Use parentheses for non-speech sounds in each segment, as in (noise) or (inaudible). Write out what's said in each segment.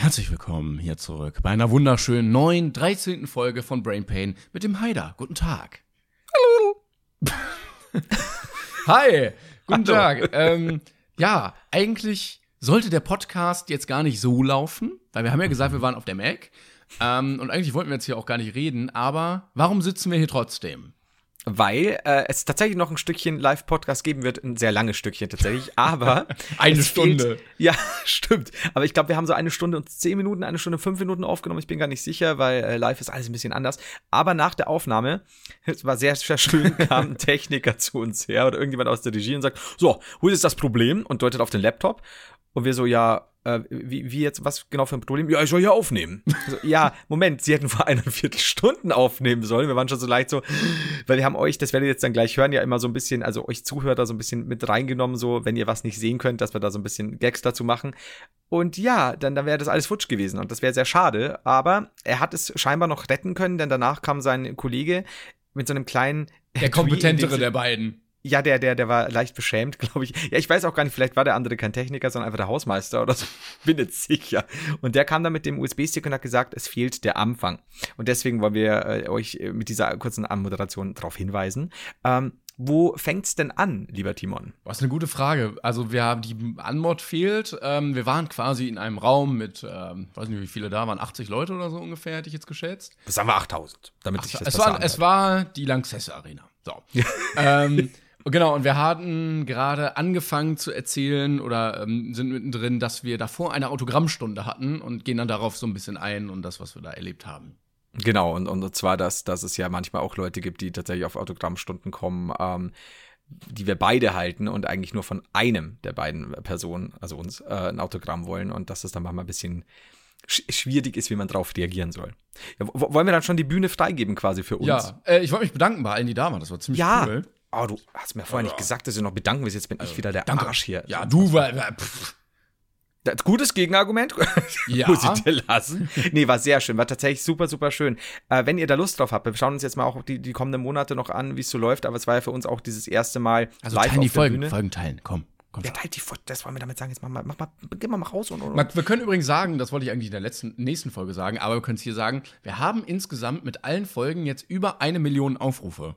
Herzlich willkommen hier zurück bei einer wunderschönen neuen 13. Folge von Brain Pain mit dem Haider. Guten Tag. Hallo. Hi, guten Hallo. Tag. Ähm, ja, eigentlich sollte der Podcast jetzt gar nicht so laufen, weil wir haben ja gesagt, wir waren auf der Mac. Ähm, und eigentlich wollten wir jetzt hier auch gar nicht reden, aber warum sitzen wir hier trotzdem? Weil äh, es tatsächlich noch ein Stückchen Live-Podcast geben wird, ein sehr langes Stückchen tatsächlich, (laughs) aber Eine Stunde. Fehlt, ja, (laughs) stimmt. Aber ich glaube, wir haben so eine Stunde und zehn Minuten, eine Stunde fünf Minuten aufgenommen. Ich bin gar nicht sicher, weil äh, live ist alles ein bisschen anders. Aber nach der Aufnahme, (laughs) es war sehr, sehr schön, kam ein Techniker zu uns her oder irgendjemand aus der Regie und sagt, so, wo ist jetzt das Problem? Und deutet auf den Laptop. Und wir so, ja, äh, wie, wie jetzt, was genau für ein Problem? Ja, ich soll ja aufnehmen. So, ja, Moment, sie hätten vor einer Viertelstunde aufnehmen sollen. Wir waren schon so leicht so, weil wir haben euch, das werdet ihr jetzt dann gleich hören, ja immer so ein bisschen, also euch Zuhörer so ein bisschen mit reingenommen, so, wenn ihr was nicht sehen könnt, dass wir da so ein bisschen Gags dazu machen. Und ja, dann, dann wäre das alles futsch gewesen und das wäre sehr schade. Aber er hat es scheinbar noch retten können, denn danach kam sein Kollege mit so einem kleinen Der kompetentere der beiden. Ja, der, der, der war leicht beschämt, (laughs) glaube ich. Ja, ich weiß auch gar nicht, vielleicht war der andere kein Techniker, sondern einfach der Hausmeister oder so. (laughs) Bin jetzt sicher. Und der kam dann mit dem USB-Stick und hat gesagt, es fehlt der Anfang. Und deswegen wollen wir äh, euch äh, mit dieser kurzen Anmoderation darauf hinweisen. Ähm, wo fängt's denn an, lieber Timon? Was eine gute Frage. Also wir haben die Anmod fehlt. Ähm, wir waren quasi in einem Raum mit, ähm, weiß nicht wie viele da waren, 80 Leute oder so ungefähr, hätte ich jetzt geschätzt. Das sagen wir 8000, damit sich das es, war, es war die Lanxess Arena. So. (laughs) ähm, genau, und wir hatten gerade angefangen zu erzählen oder ähm, sind mittendrin, dass wir davor eine Autogrammstunde hatten und gehen dann darauf so ein bisschen ein und das, was wir da erlebt haben. Genau, und, und zwar, dass, dass es ja manchmal auch Leute gibt, die tatsächlich auf Autogrammstunden kommen, ähm, die wir beide halten und eigentlich nur von einem der beiden Personen, also uns, äh, ein Autogramm wollen und dass es dann manchmal ein bisschen sch schwierig ist, wie man darauf reagieren soll. Ja, wo- wollen wir dann schon die Bühne freigeben quasi für uns? Ja, äh, ich wollte mich bedanken bei allen, die da waren. Das war ziemlich Ja. cool. Oh, du hast mir vorher nicht gesagt, dass du noch bedanken willst. Jetzt bin ich wieder der Danke. Arsch hier. Ja, du war. pff. Das, gutes Gegenargument. (laughs) Ja. Muss ich dir lassen. Nee, war sehr schön. War tatsächlich super, super schön. Äh, wenn ihr da Lust drauf habt, wir schauen uns jetzt mal auch die, die kommenden Monate noch an, wie es so läuft. Aber es war ja für uns auch dieses erste Mal Also live teilen die auf der Folgen, Bühne. Folgen teilen. Komm, komm. Ja, teilt die Folge. Das wollen wir damit sagen. Jetzt mach mal, mach mal, geh mal raus und, und, Man- Wir können übrigens sagen, das wollte ich eigentlich in der letzten, nächsten Folge sagen, aber wir können es hier sagen, wir haben insgesamt mit allen Folgen jetzt über eine Million Aufrufe.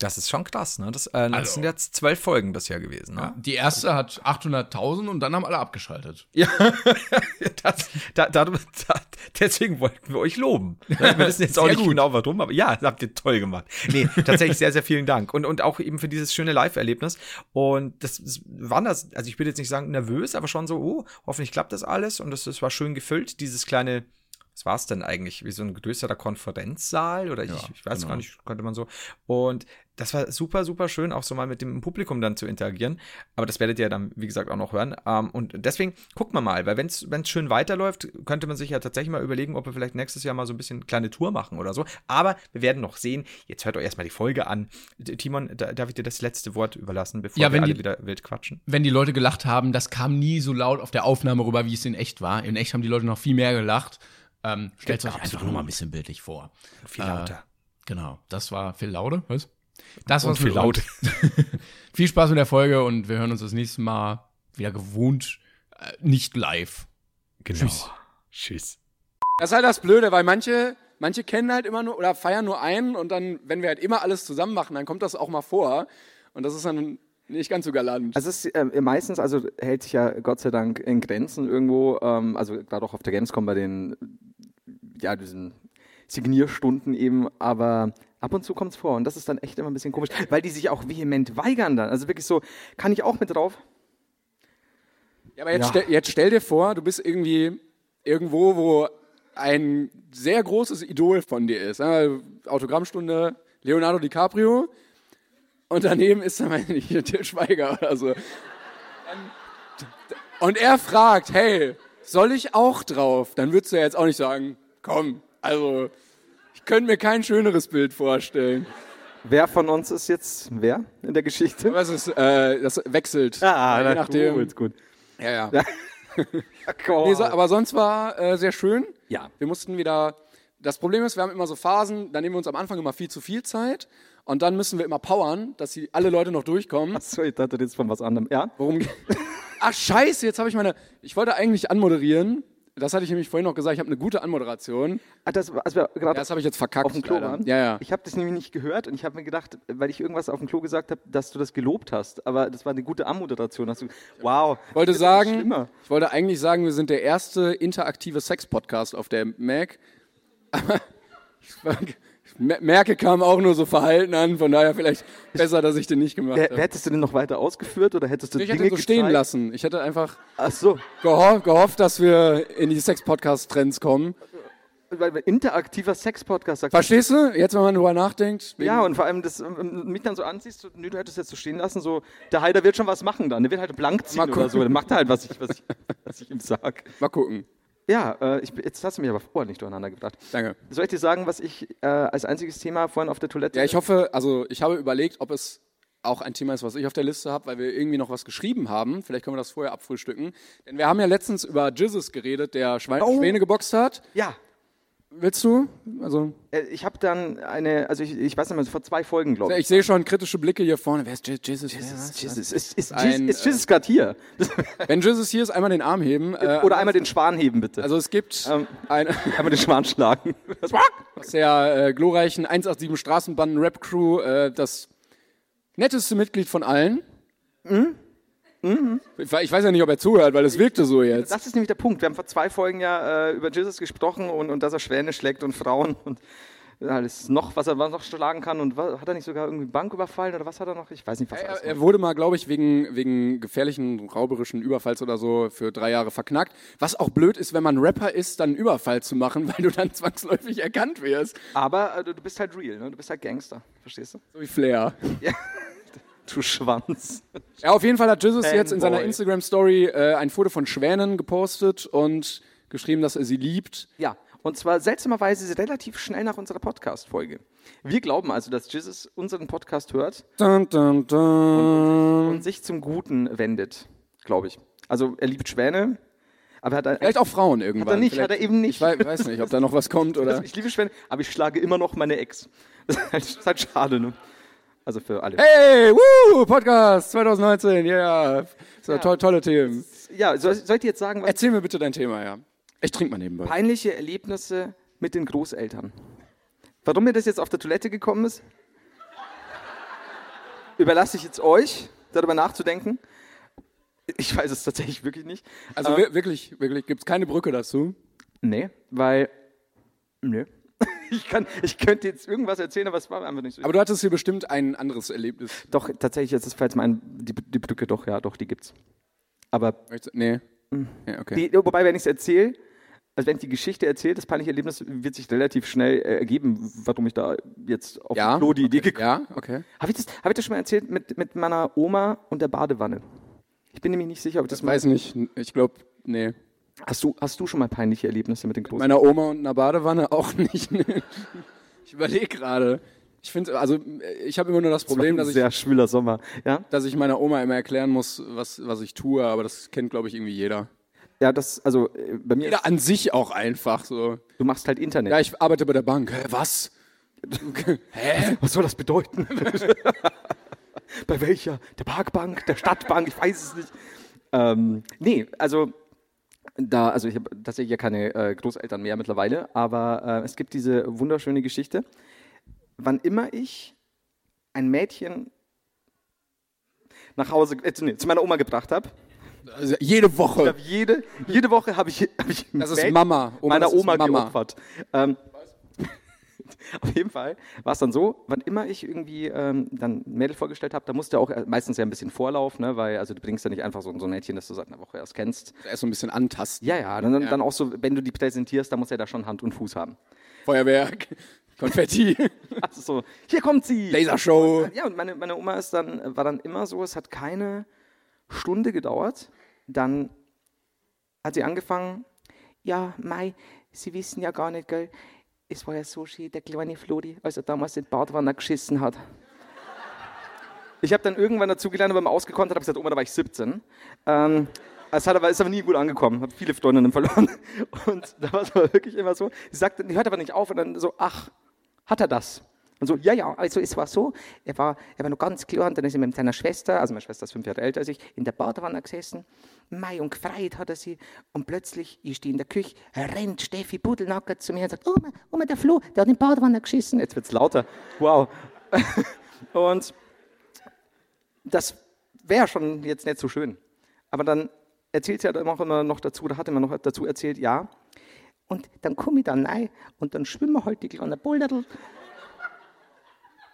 Das ist schon krass, ne? Das, äh, das Also. sind jetzt zwölf Folgen bisher gewesen, ne? Die erste hat 800.000 und dann haben alle abgeschaltet. Ja, (laughs) das, da, da, da, deswegen wollten wir euch loben. Wir (laughs) wissen jetzt auch nicht gut. genau warum, aber ja, das habt ihr toll gemacht. Nee, tatsächlich sehr, sehr vielen Dank. Und, und auch eben für dieses schöne Live-Erlebnis. Und das das war das, also ich würde jetzt nicht sagen nervös, aber schon so, oh, hoffentlich klappt das alles. Und das, das war schön gefüllt, dieses kleine, was war es denn eigentlich? Wie so ein größerer Konferenzsaal oder ich, Ja, ich weiß genau. gar nicht, könnte man so. Und das war super, super schön, auch so mal mit dem Publikum dann zu interagieren. Aber das werdet ihr dann, wie gesagt, auch noch hören. Ähm, und deswegen guckt man mal, weil wenn es schön weiterläuft, könnte man sich ja tatsächlich mal überlegen, ob wir vielleicht nächstes Jahr mal so ein bisschen kleine Tour machen oder so. Aber wir werden noch sehen. Jetzt hört euch erstmal die Folge an. Timon, da, darf ich dir das letzte Wort überlassen, bevor Ja, wir wenn alle die- wieder wild quatschen? Wenn die Leute gelacht haben, das kam nie so laut auf der Aufnahme rüber, wie es in echt war. In echt haben die Leute noch viel mehr gelacht. Ähm, Stellt euch einfach Absolut. nur mal ein bisschen bildlich vor. Viel Äh, lauter. Genau, das war Phil Laude, was? Das Und war's viel laut. (laughs) viel Spaß mit der Folge und wir hören uns das nächste Mal wieder gewohnt, äh, nicht live. Genau. Tschüss. Tschüss. Das ist halt das Blöde, weil manche, manche kennen halt immer nur oder feiern nur einen und dann, wenn wir halt immer alles zusammen machen, dann kommt das auch mal vor. Und das ist dann nicht ganz so galant. Also es ist äh, meistens, also hält sich ja Gott sei Dank in Grenzen irgendwo, ähm, also gerade auch auf der Gamescom bei den, ja, diesen Signierstunden eben, aber ab und zu kommt es vor und das ist dann echt immer ein bisschen komisch, weil die sich auch vehement weigern dann. Also wirklich so, kann ich auch mit drauf? Ja, aber jetzt, Ja. Stell, jetzt stell dir vor, du bist irgendwie irgendwo, wo ein sehr großes Idol von dir ist. Ja, Autogrammstunde Leonardo DiCaprio und daneben ist dann, weiß ich nicht, (laughs) Til Schweiger oder so. Und er fragt, hey, soll ich auch drauf? Dann würdest du ja jetzt auch nicht sagen, komm, also ich könnte mir kein schöneres Bild vorstellen. Wer von uns ist jetzt wer in der Geschichte? Was ist, äh, das wechselt. Ah, je na, nachdem. gut, gut. Ja, ja. Ja. (laughs) Nee, so, aber sonst war äh, sehr schön. Ja. Wir mussten wieder. Das Problem ist, wir haben immer so Phasen, da nehmen wir uns am Anfang immer viel zu viel Zeit und dann müssen wir immer powern, dass die, alle Leute noch durchkommen. Achso, ich dachte jetzt von was anderem. Ja? Worum (laughs) Ach scheiße, jetzt habe ich meine. Ich wollte eigentlich anmoderieren. Das hatte ich nämlich vorhin noch gesagt. Ich habe eine gute Anmoderation. Ah, das, als wir Ja, das habe ich jetzt verkackt. auf dem Klo leider. waren. Ja, ja. Ich habe das nämlich nicht gehört und ich habe mir gedacht, weil ich irgendwas auf dem Klo gesagt habe, dass du das gelobt hast. Aber das war eine gute Anmoderation. Hast du, wow. Ich wollte sagen, ich wollte eigentlich sagen, wir sind der erste interaktive Sex-Podcast auf der Mac. (laughs) Aber merke, kam auch nur so Verhalten an, von daher vielleicht besser, dass ich den nicht gemacht habe. hättest du denn noch weiter ausgeführt oder hättest du Ich Dinge hätte so stehen gezeigt? lassen. Ich hätte einfach Ach so, geho gehofft, dass wir in die Sex-Podcast-Trends kommen. interaktiver Sex-Podcast sagt. Verstehst du? Jetzt, wenn man drüber nachdenkt. Ja, und vor allem das, ähm, mich dann so ansiehst, so, du hättest jetzt so stehen lassen, so, der Heider wird schon was machen dann, der wird halt blank ziehen oder so, dann macht er halt, was ich, was ich, was ich ihm sag. Mal gucken. Ja, äh, ich, jetzt hast du mich aber ordentlich durcheinander gebracht. Danke. Soll ich dir sagen, was ich äh, als einziges Thema vorhin auf der Toilette... Ja, ich hoffe, also ich habe überlegt, ob es auch ein Thema ist, was ich auf der Liste habe, weil wir irgendwie noch was geschrieben haben. Vielleicht können wir das vorher abfrühstücken. Denn wir haben ja letztens über Jizzes geredet, der Schwein Oh. Schwäne geboxt hat. Ja, Willst du? Also, äh, ich habe dann eine, also ich, ich weiß nicht mehr, vor zwei Folgen, glaube ich. ich sehe schon kritische Blicke hier vorne. Wer ist Jizzes? Wer ist Jesus, ist, ist, Ein, ist, ist Jesus gerade hier? (laughs) Wenn Jizzes hier ist, einmal den Arm heben. Äh, Oder einmal den Schwan heben, bitte. Also es gibt Ähm. eine (laughs) einmal den Schwan schlagen. (laughs) aus der äh, glorreichen 187 Straßenbanden-Rap-Crew äh, das netteste Mitglied von allen. Mhm. Ich, we- ich weiß ja nicht, ob er zuhört, weil es wirkte so jetzt. Das ist nämlich der Punkt. Wir haben vor zwei Folgen ja äh, über Jesus gesprochen und, und dass er Schwäne schlägt und Frauen und alles noch, was er noch schlagen kann. Und was, hat er nicht sogar irgendwie Bank überfallen oder was hat er noch? Ich weiß nicht, was er Er, er wurde mal, glaube ich, wegen, wegen gefährlichen, rauberischen Überfalls oder so für drei Jahre verknackt. Was auch blöd ist, wenn man Rapper ist, dann einen Überfall zu machen, (laughs) weil du dann zwangsläufig erkannt wirst. Aber äh, du bist halt real, ne? du bist halt Gangster. Verstehst du? So wie Flair. (laughs) Du Schwanz. Ja, auf jeden Fall hat Jesus jetzt in seiner. Instagram-Story äh, ein Foto von Schwänen gepostet und geschrieben, dass er sie liebt. Ja, und zwar seltsamerweise relativ schnell nach unserer Podcast-Folge. Wir glauben also, dass Jesus unseren Podcast hört Dun, dun, dun. und sich zum Guten wendet, glaube ich. Also er liebt Schwäne, aber er hat Vielleicht auch Frauen irgendwann. Hat er nicht, Vielleicht, hat er eben nicht. Ich wei- weiß nicht, ob da noch was kommt (laughs) oder. Also ich liebe Schwäne, aber ich schlage immer noch meine Ex. (laughs) Das ist halt schade, ne? Also für alle. Hey, woo, Podcast 2019, yeah. So, to tolle Themen. Ja, soll, soll ich dir jetzt sagen, was Erzähl mir bitte dein Thema, ja. Ich trinke mal nebenbei. peinliche Erlebnisse mit den Großeltern. Warum mir das jetzt auf der Toilette gekommen ist, überlasse ich jetzt euch, darüber nachzudenken. Ich weiß es tatsächlich wirklich nicht. Also wir, wirklich, wirklich, gibt es keine Brücke dazu? Nee, weil. Nö. Ich, kann, ich könnte jetzt irgendwas erzählen, aber es war einfach nicht so. Aber du hattest hier bestimmt ein anderes Erlebnis. doch, tatsächlich, jetzt ist falls mein, die, die Brücke doch, ja, doch, die gibt's. Aber Nee. Ja, okay. Die, wobei, wenn ich es erzähle, also wenn ich die Geschichte erzähle, das peinliche Erlebnis wird sich relativ schnell äh, ergeben, warum ich da jetzt auf ja? Klo die Idee okay. gekommen Ja, okay. Habe ich, das- hab ich das schon mal erzählt mit, mit meiner Oma und der Badewanne? Ich bin nämlich nicht sicher, ob ich das Ich weiß nicht. Ich glaube, nee. Hast du, hast du schon mal peinliche Erlebnisse mit den Großen? Meiner Oma und einer Badewanne (laughs) auch nicht. Nee. Ich überlege gerade. Ich finde, also ich habe immer nur das Problem, das dass ich, sehr schwüler Sommer. Ja, dass ich meiner Oma immer erklären muss, was, was ich tue, aber das kennt, glaube ich, irgendwie jeder. ja das, also äh, bei mir, Jeder an sich auch einfach so. du machst halt Internet. Ja, ich arbeite bei der Bank. Hä, was? (laughs) Hä? Was soll das bedeuten? (laughs) Bei welcher? Der Parkbank, der Stadtbank, ich weiß es nicht. Ähm, nee, also da, also ich habe tatsächlich ja keine äh, Großeltern mehr mittlerweile, aber äh, es gibt diese wunderschöne Geschichte. Wann immer ich ein Mädchen nach Hause, äh, nee, zu meiner Oma gebracht habe, Also jede Woche. jede, jede Woche habe ich, hab ich Das ist Mama. Oma, meiner Oma Mama. geopfert. Ähm, (laughs) auf jeden Fall war es dann so, wann immer ich irgendwie ähm, dann ein Mädel vorgestellt habe, da musste auch äh, meistens ja ein bisschen Vorlauf, ne, weil also du bringst ja nicht einfach so, so ein Mädchen, das du seit einer Woche erst kennst. Erst so ein bisschen antasten. Ja, ja, dann, Ja. dann auch so, wenn du die präsentierst, dann muss er da schon Hand und Fuß haben. Feuerwerk, (laughs) Konfetti, (laughs) Also so, hier kommt sie. Lasershow. Ja, und meine, meine Oma ist dann, war dann immer so, es hat keine Stunde gedauert, dann hat sie angefangen, ja, Mai, Sie wissen ja gar nicht, gell, es war ja so schön, der kleine Flori, als er damals in die Badwanne geschissen hat. Ich habe dann irgendwann dazugelernt, mal ausgekonnt habe gesagt, Oma, da war ich 17. Ähm, es hat aber, ist aber nie gut angekommen, habe viele Freundinnen verloren. (laughs) Und da war es wirklich immer so, sie sagte, die hört aber nicht auf und dann so, ach, hat er das? Und so, ja, ja, also es war so, er war, er war noch ganz klar und dann ist er mit seiner Schwester, also meine Schwester ist fünf Jahre älter als ich, in der Badewanne gesessen. Mei, und gefreit hat er sie. Und plötzlich, ich stehe in der Küche, rennt Steffi Pudelnacker zu mir und sagt, Oma, Oma, der Flo, der hat in die Badewanne geschissen. Jetzt wird's lauter. Wow. (laughs) und das wäre schon jetzt nicht so schön. Aber dann erzählt sie halt auch immer noch dazu, da hat er mir noch dazu erzählt, ja. Und dann komme ich da rein und dann schwimmen halt die kleinen Boulderl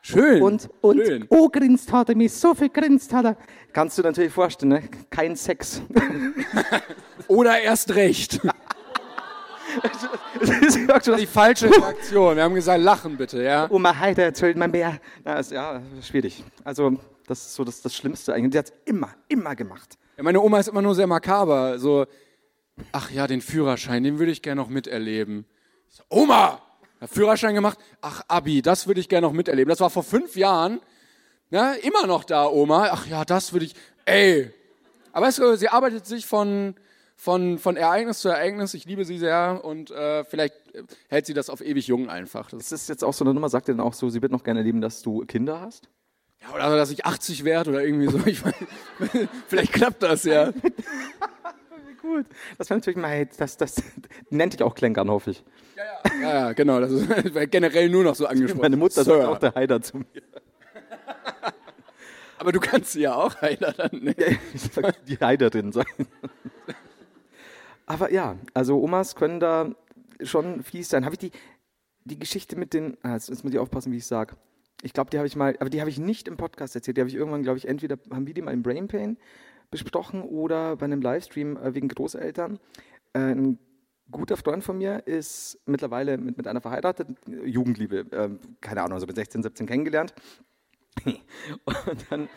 Schön. und, und schön. oh, grinst hat er mich, so viel grinst hat er. Kannst du dir natürlich vorstellen, ne? kein Sex. (laughs) Oder erst recht. (laughs) Das schon Die falsche Reaktion. Wir haben gesagt, lachen bitte, ja. Oma Heide erzählt mal mehr. Na, ist, ja, schwierig. Also, das ist so das, das Schlimmste eigentlich. Die hat es immer, immer gemacht. ja. Meine Oma ist immer nur sehr makaber. So, ach ja, den Führerschein, den würde ich gerne noch miterleben. So, Oma, der Führerschein gemacht. Ach, Abi, das würde ich gerne noch miterleben. Das war vor fünf Jahren. Na, immer noch da, Oma. Ach ja, das würde ich. Ey. Aber weißt du, sie arbeitet sich von, von, von Ereignis zu Ereignis. Ich liebe sie sehr und äh, vielleicht äh, hält sie das auf ewig jung einfach. Das Ist das jetzt auch so eine Nummer? Sagt ihr dann auch so, sie wird noch gerne leben, dass du Kinder hast? Ja, oder dass ich 80 werde oder irgendwie so. Ich mein, (laughs) vielleicht klappt das ja. (laughs) Gut. Das wäre natürlich mal, das, das nennt dich auch Klängern, hoffe ich. Ja, ja, genau. Das ist (laughs) generell nur noch so angesprochen. Meine Mutter Sir. sagt auch der Heider zu mir. (laughs) Aber du kannst sie ja auch Heiler dann. Ne? Ich sag die Heiderin sein. Aber ja, also Omas können da schon fies sein. Habe ich die, die Geschichte mit den, ah, jetzt, jetzt muss ich aufpassen, wie ich sage. Ich glaube, die habe ich mal, aber die habe ich nicht im Podcast erzählt. Die habe ich irgendwann, glaube ich, entweder haben wir die mal im Brain Pain besprochen oder bei einem Livestream äh, wegen Großeltern. Äh, ein guter Freund von mir ist mittlerweile mit, mit einer verheiratet, Jugendliebe, äh, keine Ahnung, also mit 16, 17 kennengelernt. (laughs) Und dann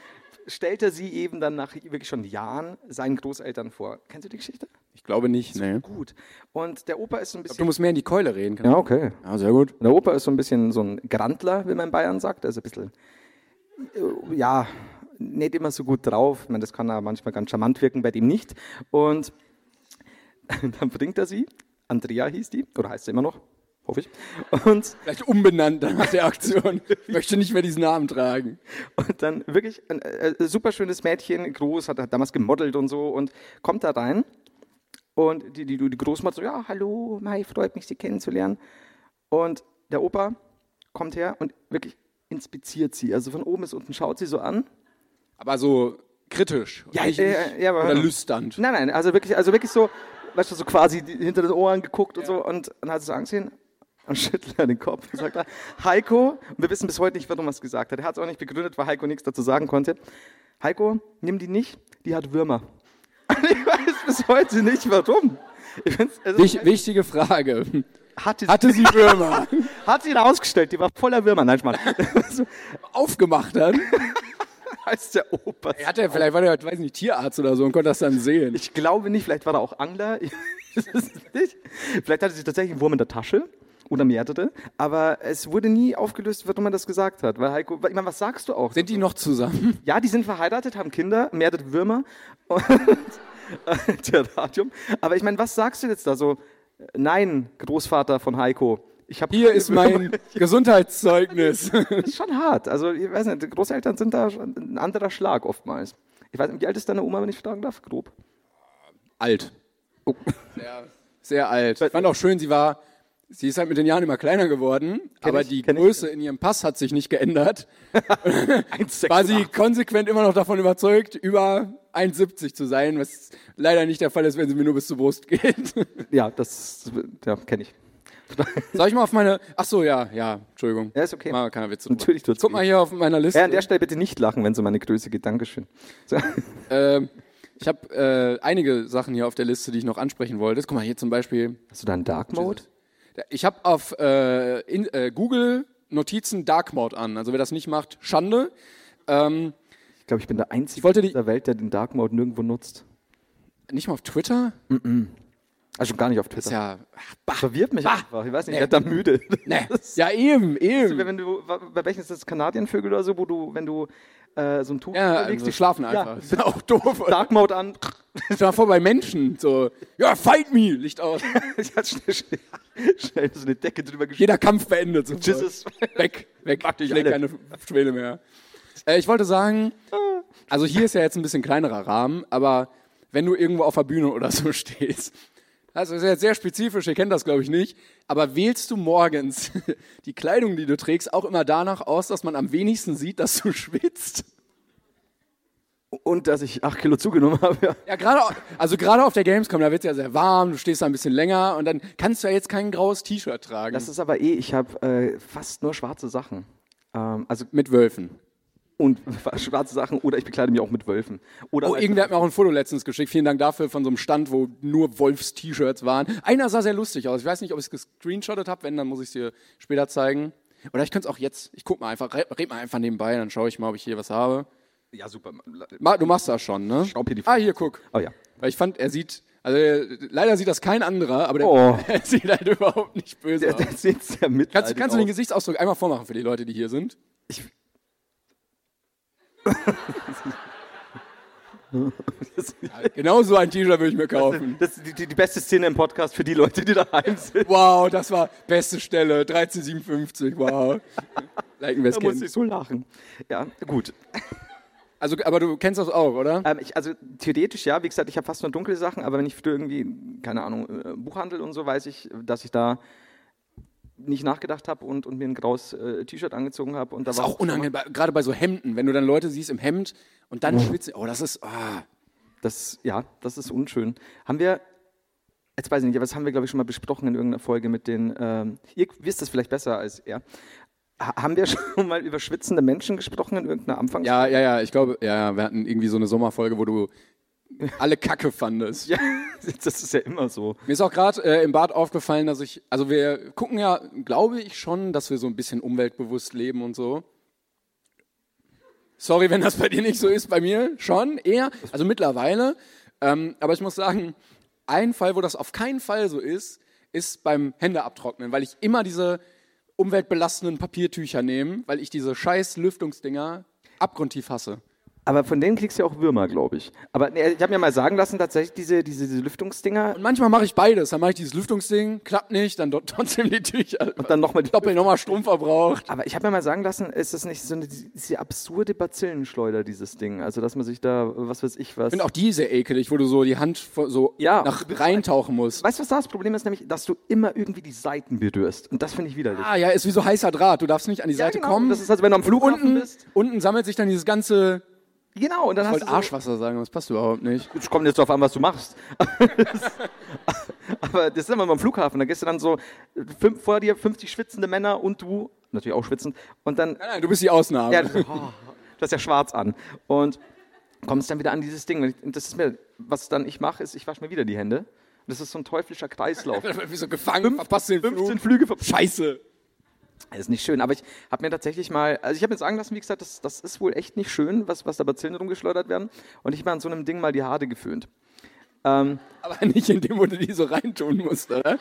stellt er sie eben dann nach wirklich schon Jahren seinen Großeltern vor. Kennst du die Geschichte? Ich glaube nicht. Nee. Gut. Und der Opa ist so ein Du bisschen. musst mehr in die Keule reden. Ja, okay. ja sehr gut. Der Opa ist so ein bisschen so ein Grandler, wie man in Bayern sagt. Also ein bisschen, äh, ja, nicht immer so gut drauf. Ich meine, das kann ja manchmal ganz charmant wirken, bei dem nicht. Und (laughs) dann bringt er sie. Andrea hieß die, oder heißt sie immer noch, hoffe ich. Und Vielleicht umbenannt nach der Aktion. Ich möchte nicht mehr diesen Namen tragen. Und dann wirklich ein äh, super schönes Mädchen, groß, hat, hat damals gemodelt und so und kommt da rein. Und die, die, die Großmutter so, ja, hallo, Mai, freut mich, Sie kennenzulernen. Und der Opa kommt her und wirklich inspiziert sie. Also von oben bis unten schaut sie so an. Aber so kritisch. Ja, nicht, äh, ja, aber- oder lüsternd. Nein, nein, also wirklich, also wirklich so, weißt du, so quasi hinter den Ohren geguckt und so. Und dann hat sie so Angst hin und schüttelt er den Kopf und sagt, Heiko, und wir wissen bis heute nicht, warum er es gesagt hat. Er hat es auch nicht begründet, weil Heiko nichts dazu sagen konnte. Heiko, nimm die nicht, die hat Würmer. (laughs) ich weiß bis heute nicht, warum. Ich find's, also, Wich, wichtige Frage. hatte, Hatte sie Würmer (laughs) hat sie ihn ausgestellt, die war voller Würmer. Nein, so, (laughs) aufgemacht dann? (laughs) als der Opa. Er hatte, vielleicht war der, weiß nicht, Tierarzt oder so und konnte das dann sehen. Ich glaube nicht, vielleicht war er auch Angler. (laughs) Vielleicht hatte sie tatsächlich einen Wurm in der Tasche oder mehrere, aber es wurde nie aufgelöst, warum man das gesagt hat. Weil Heiko, ich meine, was sagst du auch? Sind die noch zusammen? (laughs) Ja, die sind verheiratet, haben Kinder, mehrere Würmer und Terrarium. Aber ich meine, was sagst du jetzt da so? Nein, Großvater von Heiko. Hier ist mein (laughs) Gesundheitszeugnis. (laughs) Das ist schon hart. Also, ich weiß nicht, Großeltern sind da ein anderer Schlag oftmals. Ich weiß nicht, wie alt ist deine Oma, wenn ich fragen darf? Grob. alt. Oh. Sehr, sehr alt. Ich fand auch schön, sie war, sie ist halt mit den Jahren immer kleiner geworden, aber ich, die kenn ich. Größe in ihrem Pass hat sich nicht geändert. (laughs) War sie 1,86. konsequent immer noch davon überzeugt, über 1,70 zu sein, was leider nicht der Fall ist, wenn sie mir nur bis zur Brust geht. Ja, das ja, kenne ich. (laughs) Soll ich mal auf meine, ach so, ja, ja, Entschuldigung. Ja, ist okay. Mal keiner drüber. Natürlich tut's Guck mal hier auf meiner Liste. Ja, an der Stelle bitte nicht lachen, wenn es um meine Größe geht. Dankeschön. So. (laughs) Ähm, ich habe äh, einige Sachen hier auf der Liste, die ich noch ansprechen wollte. Guck mal, hier zum Beispiel. Hast du da einen Dark Mode? Ich habe auf äh, in, äh, Google Notizen Dark Mode an. Also wer das nicht macht, Schande. Ähm, Ich glaube, ich bin der Einzige in dieser Welt, der den Dark Mode nirgendwo nutzt. Nicht mal auf Twitter? Also gar nicht auf Das Twitter. ist ja. Bah, Verwirrt mich bah. einfach. Ich weiß nicht, Nee. ich werd da müde. Nee. (laughs) Ja, eben, eben. Wenn du, bei welchen ist das Kanadienvögel oder so, wo du, wenn du äh, so ein Tuch Ja, legst, also schlafen einfach. Ja, Das ist auch doof. Dark Mode an. Stell vor bei Menschen. So, ja, fight me, Licht aus. (laughs) ich hatte schnell, schnell, schnell so eine Decke drüber geschickt. Jeder Kampf beendet. sofort. Jesus. Weg, weg. Mag dich alle. keine Schwede mehr. Äh, ich wollte sagen, also hier ist ja jetzt ein bisschen kleinerer Rahmen, aber wenn du irgendwo auf der Bühne oder so (laughs) stehst, also das ist jetzt sehr spezifisch, ihr kennt das glaube ich nicht, aber wählst du morgens (laughs) die Kleidung, die du trägst, auch immer danach aus, dass man am wenigsten sieht, dass du schwitzt? Und dass ich acht Kilo zugenommen habe. Ja. Ja, gerade, also gerade auf der Gamescom, da wird es ja sehr warm, du stehst da ein bisschen länger und dann kannst du ja jetzt kein graues T-Shirt tragen. Das ist aber eh, ich habe äh, fast nur schwarze Sachen. Ähm, also mit Wölfen. Und (laughs) schwarze Sachen oder ich bekleide mich auch mit Wölfen. Oder Oh, halt- irgendwer hat mir auch ein Foto letztens geschickt. Vielen Dank dafür von so einem Stand, wo nur Wolfs-T-Shirts waren. Einer sah sehr lustig aus. Ich weiß nicht, ob ich es gescreenshottet habe. Wenn, dann muss ich es dir später zeigen. Oder ich könnte es auch jetzt. Ich guck mal einfach, red, mal einfach nebenbei, dann schaue ich mal, ob ich hier was habe. ja, super. Du machst das schon, ne? Schraub hier die- ah, hier, guck. Oh ja. Weil ich fand, er sieht, also leider sieht das kein anderer, aber der, Oh. (laughs) er sieht halt überhaupt nicht böse Der, aus. der sieht sehr mitleidig Kannst, kannst du den aus. Gesichtsausdruck einmal vormachen für die Leute, die hier sind? (laughs) Genau so ein T-Shirt würde ich mir kaufen. Das ist die, die, die beste Szene im Podcast für die Leute, die daheim sind. Wow, das war beste Stelle, 1357, wow. Liken wir es Da muss ich so lachen. Ja, gut. Also, aber du kennst das auch, oder? Ähm, ich, also theoretisch ja, wie gesagt, ich habe fast nur dunkle Sachen, aber wenn ich für irgendwie, keine Ahnung, äh, Buchhandel und so, weiß ich, dass ich da nicht nachgedacht habe und, und mir ein graues äh, T-Shirt angezogen habe. Und da Das ist war auch unangenehm, gerade bei so Hemden, wenn du dann Leute siehst im Hemd und dann schwitzen. Oh, das ist, ah. Das, ja, das ist unschön. Haben wir, jetzt weiß ich nicht, aber das haben wir, glaube ich, schon mal besprochen in irgendeiner Folge mit den, ähm, ihr wisst das vielleicht besser als er. Ha haben wir (laughs) schon mal über schwitzende Menschen gesprochen in irgendeiner Anfangs... Ja, ja, ja, ich glaube, ja, wir hatten irgendwie so eine Sommerfolge, wo du alle Kacke fandest. Ja, (laughs) das ist ja immer so. Mir ist auch gerade äh, im Bad aufgefallen, dass ich, also wir gucken ja, glaube ich schon, dass wir so ein bisschen umweltbewusst leben und so. Sorry, wenn das bei dir nicht so ist, bei mir schon eher, also mittlerweile. Ähm, aber ich muss sagen, ein Fall, wo das auf keinen Fall so ist, ist beim Hände abtrocknen, weil ich immer diese umweltbelastenden Papiertücher nehme, weil ich diese scheiß Lüftungsdinger abgrundtief hasse. Aber von denen kriegst du ja auch Würmer, glaube ich. Aber nee, ich habe mir mal sagen lassen, tatsächlich diese, diese, diese Lüftungsdinger Und manchmal mache ich beides. Dann mache ich dieses Lüftungsding, klappt nicht, dann (laughs) trotzdem die Tücher. und dann nochmal die doppelt nochmal Strom verbraucht. Aber ich habe mir mal sagen lassen, ist das nicht so eine diese absurde Bazillenschleuder, dieses Ding? Also, dass man sich da, was weiß ich was. Ich finde auch die sehr ekelig, wo du so die Hand so Ja. nach reintauchen musst. weißt du, was da das Problem ist? Nämlich, dass du immer irgendwie die Seiten berührst. Und das finde ich widerlich. Ah ja, ist wie so heißer Draht. Du darfst nicht an die Seite genau. kommen. Das ist, als wenn du am Flughafen unten, bist. unten sammelt sich dann dieses ganze. Genau, und dann Ich hast wollte du so, Arschwasser sagen, aber das passt überhaupt nicht. Es kommt jetzt darauf an, was du machst. (laughs) Aber das ist immer am Flughafen. Da gehst du dann so fünf, vor dir 50 schwitzende Männer und du, natürlich auch schwitzend, und dann Nein, nein, du bist die Ausnahme. Ja, du, oh, du hast ja schwarz an. Und kommst dann wieder an dieses Ding. Und das ist mir, was dann ich mache, ist, ich wasche mir wieder die Hände. Das ist so ein teuflischer Kreislauf. (laughs) wie so gefangen, verpasst den 15 Flug. Flüge ver Scheiße. Das ist nicht schön, aber ich habe mir tatsächlich mal, also ich habe mir sagen lassen, wie gesagt, das, das ist wohl echt nicht schön, was, was da Bazillen rumgeschleudert werden. Und ich habe an so einem Ding mal die Haare geföhnt. Ähm, Aber (laughs) nicht in dem, wo du die so reintun musst, oder?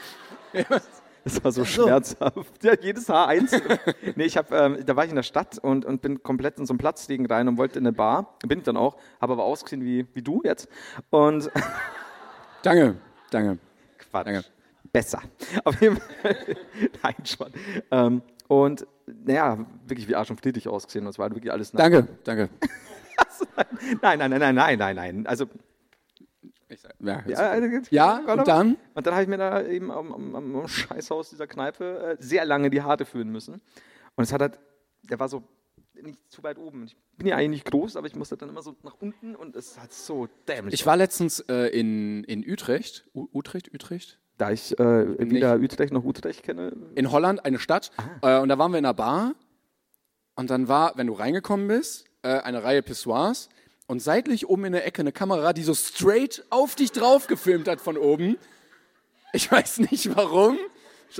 (laughs) Das war so schmerzhaft. Ja, jedes Haar einzeln. (laughs) nee, ich hab, ähm, da war ich in der Stadt und, und bin komplett in so einen Platzdegen rein und wollte in eine Bar. Bin ich dann auch, habe aber ausgesehen wie, wie du jetzt. Und Danke, danke. Quatsch. Danke. Besser. (laughs) Auf jeden Fall. Nein, schon. Ähm, und naja, wirklich wie Arsch und Friedrich ausgesehen. Und es war wirklich alles Danke, danke. (laughs) Nein, nein, nein, nein, nein, nein, nein. Also, Ja, ja, äh, ja und dann? Und dann habe ich mir da eben am, am, am Scheißhaus dieser Kneipe äh, sehr lange die Haare föhnen müssen. Und es hat halt, der war so nicht zu weit oben. Ich bin ja eigentlich nicht groß, aber ich musste dann immer so nach unten und es hat so dämlich. Ich war letztens äh, in, in Utrecht. U Utrecht, Utrecht? Da ich äh, weder Utrecht noch Utrecht kenne, in Holland, eine Stadt. Äh, und da waren wir in einer Bar. Und dann war, wenn du reingekommen bist, äh, eine Reihe Pissoirs. Und seitlich oben in der Ecke eine Kamera, die so straight auf dich drauf gefilmt hat von oben. Ich weiß nicht warum,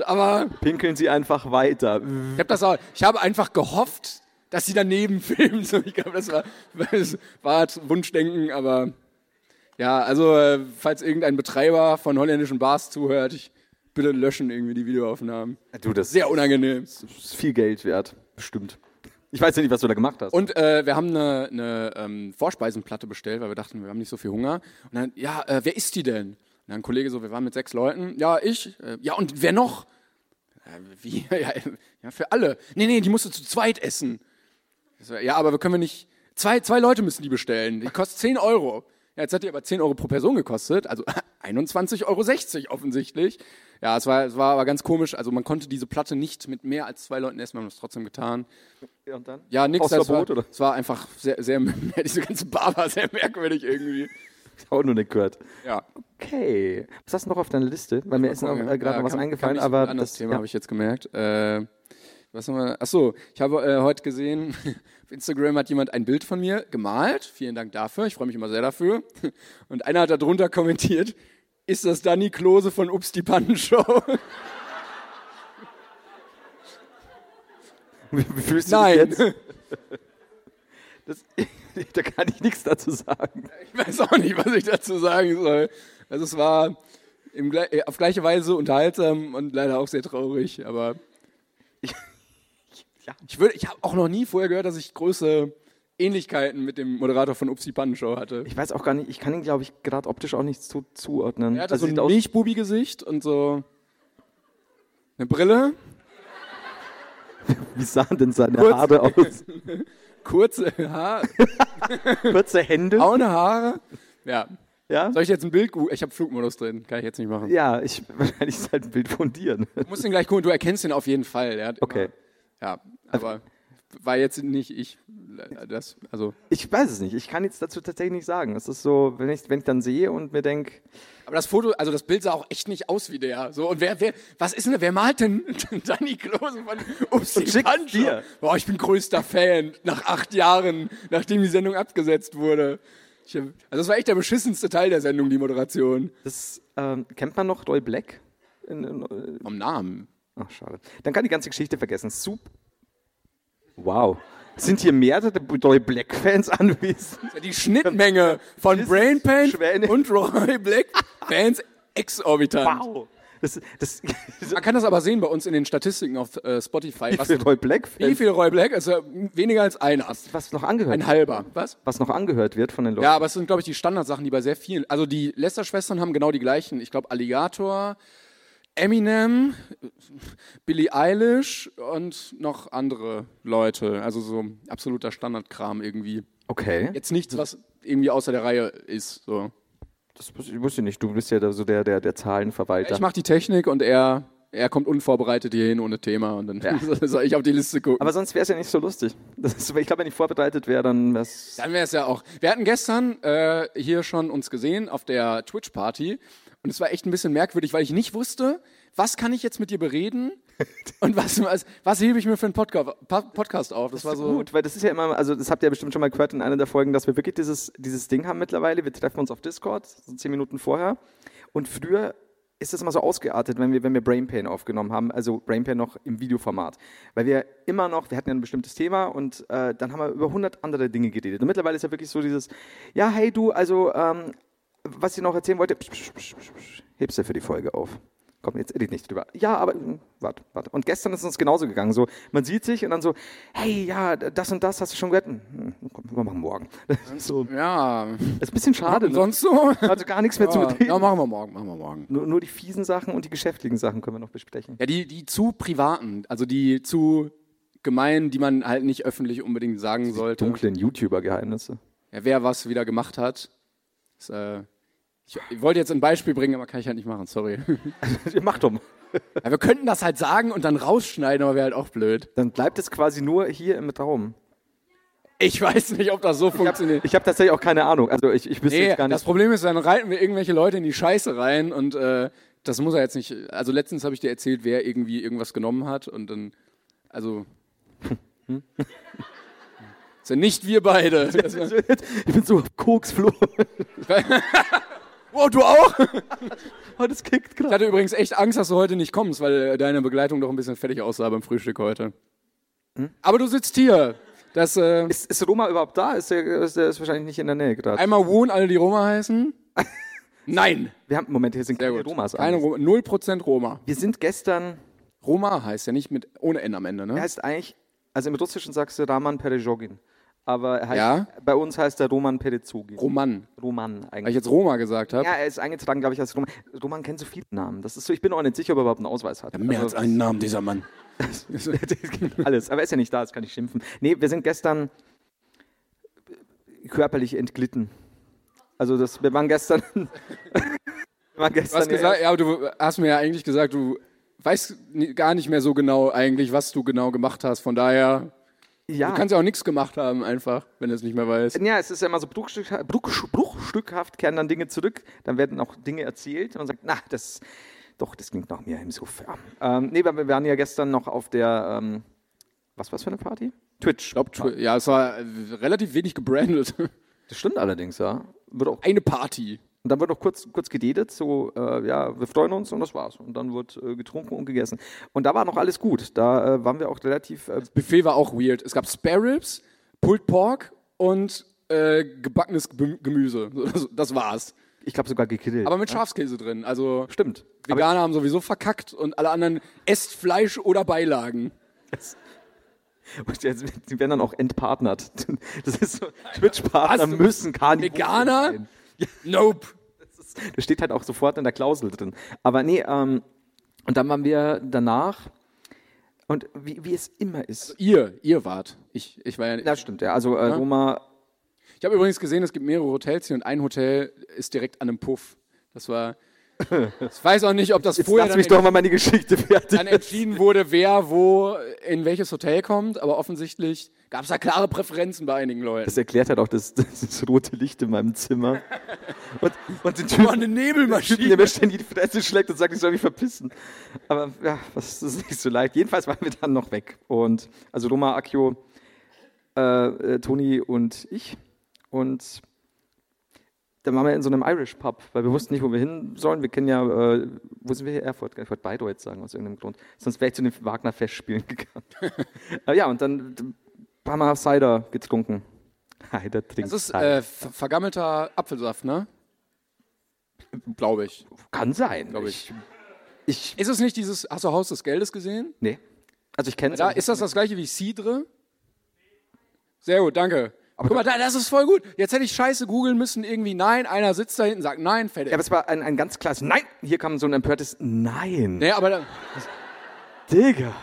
aber pinkeln sie einfach weiter. ich habe das auch, ich habe einfach gehofft, dass sie daneben (laughs) filmen. So, ich glaube, das war, (laughs) das war Wunschdenken, aber Ja, also äh, falls irgendein Betreiber von holländischen Bars zuhört, ich bitte löschen irgendwie die Videoaufnahmen. Du, das Sehr unangenehm. ist viel Geld wert, bestimmt. Ich weiß ja nicht, was du da gemacht hast. Und äh, wir haben eine, eine ähm, Vorspeisenplatte bestellt, weil wir dachten, wir haben nicht so viel Hunger. Und dann, ja, äh, wer isst die denn? Und dann ein Kollege so, wir waren mit sechs Leuten. Ja, ich. Äh, ja, und wer noch? Äh, wie? (laughs) Ja, ja, für alle. Nee, nee, die musst du zu zweit essen. Ja, aber wir können wir nicht. Zwei, zwei Leute müssen die bestellen. Die kostet 10 Euro. Ja, jetzt hat die aber 10 Euro pro Person gekostet. Also (laughs) 21,60 Euro offensichtlich. Ja, es war, es war aber ganz komisch. Also man konnte diese Platte nicht mit mehr als zwei Leuten essen. Wir haben das trotzdem getan. Ja, und dann? Ja, nix. Es war, oder? es war einfach sehr, sehr, (laughs) diese ganze Bar war sehr merkwürdig irgendwie. (laughs) Auch nur nicht gehört. Ja. Okay. Was hast du noch auf deiner Liste? Weil mir ist noch äh, gerade Ja, noch was kam- eingefallen, nicht aber an das, Thema ja. habe ich jetzt gemerkt. Äh, was haben wir? Achso, ich habe äh, heute gesehen, (laughs) auf Instagram hat jemand ein Bild von mir gemalt. Vielen Dank dafür. Ich freue mich immer sehr dafür. (laughs) Und einer hat darunter kommentiert: Ist das Danny Klose von Ups die Pannenshow? (laughs) Wie, fühlst du Nein. dich jetzt? Das, da kann ich nichts dazu sagen. Ich weiß auch nicht, was ich dazu sagen soll. Also es war im, äh, auf gleiche Weise unterhaltsam und leider auch sehr traurig. Aber Ja. ich, würde- ich habe auch noch nie vorher gehört, dass ich große Ähnlichkeiten mit dem Moderator von Upsi Pannenshow hatte. Ich weiß auch gar nicht, ich kann ihn, glaube ich, gerade optisch auch nicht zu, zuordnen. Er hat Also so ein Milchbubi-Gesicht und so eine Brille, (laughs) Wie sahen denn seine Kurz- Haare aus? (laughs) kurze Haare, (laughs) Kurze Hände? braune Haare. Ja. Ja? Soll ich jetzt ein Bild Ich habe Flugmodus drin, kann ich jetzt nicht machen. Ja, ich, wahrscheinlich ist halt ein Bild von dir. ne? Du musst ihn gleich gucken, du erkennst ihn auf jeden Fall. Okay. Immer, ja, aber war jetzt nicht ich. Das, also, Ich weiß es nicht. Ich kann jetzt dazu tatsächlich nicht sagen. Es ist so, wenn ich, wenn ich dann sehe und mir denke, aber das Foto, also das Bild sah auch echt nicht aus wie der. So, und wer, wer, was ist denn, wer malt denn (laughs) Danny Klose von Ups Und dir. Boah, ich bin größter Fan. Nach acht Jahren, nachdem die Sendung abgesetzt wurde. Ich, also das war echt der beschissenste Teil der Sendung, die Moderation. das ähm, kennt man noch Roy Black? In, in, äh, Vom Namen. Ach, schade. Dann kann die ganze Geschichte vergessen. Sup. Wow. Sind hier mehrere Roy Black-Fans (laughs) anwesend? Ja die Schnittmenge von Brain Pain Schwäne. und Roy Black Fans (laughs) exorbitant. Wow. Das, das, (laughs) Man kann das aber sehen bei uns in den Statistiken auf äh, Spotify. wie Was, viele Roy Black-Fans? wie viel Roy Black? Also weniger als einer. Was noch angehört Ein halber. Was? Was noch angehört wird von den Leuten. Ja, aber es sind, glaube ich, die Standardsachen, die bei sehr vielen. Also die Lester-Schwestern haben genau die gleichen. Ich glaube, Alligator, Eminem, Billie Eilish und noch andere Leute. Also so absoluter Standardkram irgendwie. Okay. Jetzt nichts, was irgendwie außer der Reihe ist. So. Das wusste ich wusste nicht. Du bist ja da so der, der, der Zahlenverwalter. Ich mache die Technik und er, er kommt unvorbereitet hierhin ohne Thema und dann (laughs) soll ich auf die Liste gucken. aber sonst wäre es ja nicht so lustig. Das ist, ich glaube, wenn ich vorbereitet wäre, dann wäre es. Dann wäre es ja auch. Wir hatten gestern äh, hier schon uns gesehen auf der Twitch-Party und es war echt ein bisschen merkwürdig, weil ich nicht wusste, was kann ich jetzt mit dir bereden und was, was, was hebe ich mir für einen Podcast auf. Das, war so. gut, weil das ist ja immer, also das habt ihr ja bestimmt schon mal gehört in einer der Folgen, dass wir wirklich dieses, dieses Ding haben mittlerweile. Wir treffen uns auf Discord, so zehn Minuten vorher. Und früher ist das immer so ausgeartet, wenn wir, wenn wir Brain Pain aufgenommen haben, also Brain Pain noch im Videoformat. Weil wir immer noch, wir hatten ja ein bestimmtes Thema und äh, dann haben wir über 100 andere Dinge geredet. Und mittlerweile ist ja wirklich so dieses, ja, hey du, also, ähm, was ich noch erzählen wollte, psch, psch, psch, hebst du für die Folge auf. Komm, jetzt edit nicht drüber. Ja, aber hm, warte, warte. Und gestern ist es uns genauso gegangen. So, man sieht sich und dann so, hey, ja, das und das hast du schon gehört. Hm, komm, wir machen morgen. (laughs) so, Ja. das ist ein bisschen schade. Ne? sonst so? Also gar nichts mehr zu Ja, reden. ja, machen wir morgen, machen wir morgen. Nur, nur die fiesen Sachen und die geschäftlichen Sachen können wir noch besprechen. Ja, die, die zu privaten, also die zu gemeinen, die man halt nicht öffentlich unbedingt sagen sollte. Dunklen YouTuber-Geheimnisse. Ja, wer was wieder gemacht hat. Das, äh, ich, ich wollte jetzt ein Beispiel bringen, aber kann ich halt nicht machen, sorry. (laughs) Mach doch mal. Ja, wir könnten das halt sagen und dann rausschneiden, aber wäre halt auch blöd. Dann bleibt es quasi nur hier im Raum. Ich weiß nicht, ob das so funktioniert. Ich habe tatsächlich auch keine Ahnung. Also ich, ich wüsste Nee, jetzt gar das nicht. Problem ist, dann reiten wir irgendwelche Leute in die Scheiße rein und äh, das muss er jetzt nicht. Also letztens habe ich dir erzählt, wer irgendwie irgendwas genommen hat und dann, also. Hm? (laughs) sind nicht wir beide. Das (laughs) Ich bin so auf Koks, Flo. Wow, du auch? (laughs) Oh, das kickt Ich gerade. hatte übrigens echt Angst, dass du heute nicht kommst, weil äh, deine Begleitung doch ein bisschen fertig aussah beim Frühstück heute. Aber du sitzt hier. Das, äh, Ist, ist Roma überhaupt da? Ist der, ist der ist wahrscheinlich nicht in der Nähe gerade. einmal Wohn, alle die Roma heißen. (laughs) Nein. Wir haben, Moment, hier sind keine. Romas. Keine. Roma, 0% Roma. Wir sind gestern, Roma heißt ja nicht mit ohne N am Ende, er ne? heißt eigentlich, also im Russischen sagst du Raman Perejogin. Aber er heißt, Ja? bei uns heißt er Roman Perezogin. Roman. Roman Weil ich eigentlich. jetzt Roma gesagt habe. Ja, er ist eingetragen, glaube ich, als Roman. Roman kennt so viele Namen. Das ist so, ich bin auch nicht sicher, ob er überhaupt einen Ausweis hat. Mehr als Also- einen Namen, dieser Mann. (laughs) Alles. Aber er ist ja nicht da, das kann ich schimpfen. Nee, wir sind gestern körperlich entglitten. Also das, wir waren gestern. (laughs) wir waren Du gestern hast gesagt, ja, aber du hast mir ja eigentlich gesagt, du weißt gar nicht mehr so genau eigentlich, was du genau gemacht hast. Von daher, ja, du kannst ja auch nichts gemacht haben, einfach, wenn du es nicht mehr weißt. ja, es ist ja immer so bruchstück, bruch, bruchstückhaft, kehren dann Dinge zurück, dann werden auch Dinge erzählt und man sagt, na, das, doch, das klingt nach mir im. Ja. Ähm, nee, aber wir waren ja gestern noch auf der, ähm, was war's für eine Party? Twitch. Ich glaube, ja, es war äh, relativ wenig gebrandet. Das stimmt allerdings, ja. Wird auch Eine Party. Und dann wird noch kurz, kurz gededet, so, äh, ja, wir freuen uns und das war's. Und dann wird äh, getrunken und gegessen. Und da war noch alles gut. Da äh, waren wir auch relativ. Äh, Buffet war auch weird. Es gab Spare Ribs, Pulled Pork und äh, gebackenes Gemü- Gemüse. (laughs) Das, das war's. ich glaube sogar gegrillt. Aber mit Schafskäse drin. Also Stimmt. Veganer haben sowieso verkackt und alle anderen esst Fleisch oder Beilagen. (laughs) und jetzt, die werden dann auch entpartnert. (laughs) Das ist so, Twitch-Partner müssen Carnivore Veganer? sein. Nope. Das steht halt auch sofort in der Klausel drin. Aber nee, ähm, und dann waren wir danach. Und wie, wie es immer ist. Ihr, ihr wart. Ich, ich war ja nicht. Das stimmt, ja. Also äh, Roma, Ich habe übrigens gesehen, es gibt mehrere Hotels hier und ein Hotel ist direkt an einem Puff. Das war. (laughs) Ich weiß auch nicht, ob das jetzt vorher lass mich doch mal meine Geschichte fertig. dann entschieden wurde, wer wo in welches Hotel kommt, aber offensichtlich gab es da klare Präferenzen bei einigen Leuten. Das erklärt halt auch das, (laughs) das rote Licht in meinem Zimmer. Und, und den Typen, war eine Nebelmaschine. der mir ständig die Fresse schlägt und sagt, ich soll mich verpissen. Aber ja, das ist nicht so leicht. Jedenfalls waren wir dann noch weg. Und also Roma, Akio, äh, äh, Toni und ich. Und dann waren wir in so einem Irish Pub, weil wir wussten nicht, wo wir hin sollen. Wir kennen ja, äh, wo sind wir hier? Erfurt. Ich wollte Bayreuth sagen, aus irgendeinem Grund. Sonst wäre ich zu den Wagner-Festspielen (laughs) gegangen. ja, und dann Mal Cider getrunken. (laughs) Cider trinkt Das ist äh, ver- vergammelter Apfelsaft, ne? Glaube ich. Kann sein. glaub ich. Ich, Ist es nicht dieses, hast du Haus des Geldes gesehen? nee. Also ich kenne Da, ist das das gleiche wie Cidre? Sehr gut, danke. Guck mal, da, das ist voll gut. Jetzt hätte ich scheiße googeln müssen, irgendwie nein, einer sitzt da hinten, sagt nein, fertig. Ja, aber es war ein, ein ganz klares Nein. Hier kam so ein empörtes Nein. nee, aber, da, Digga.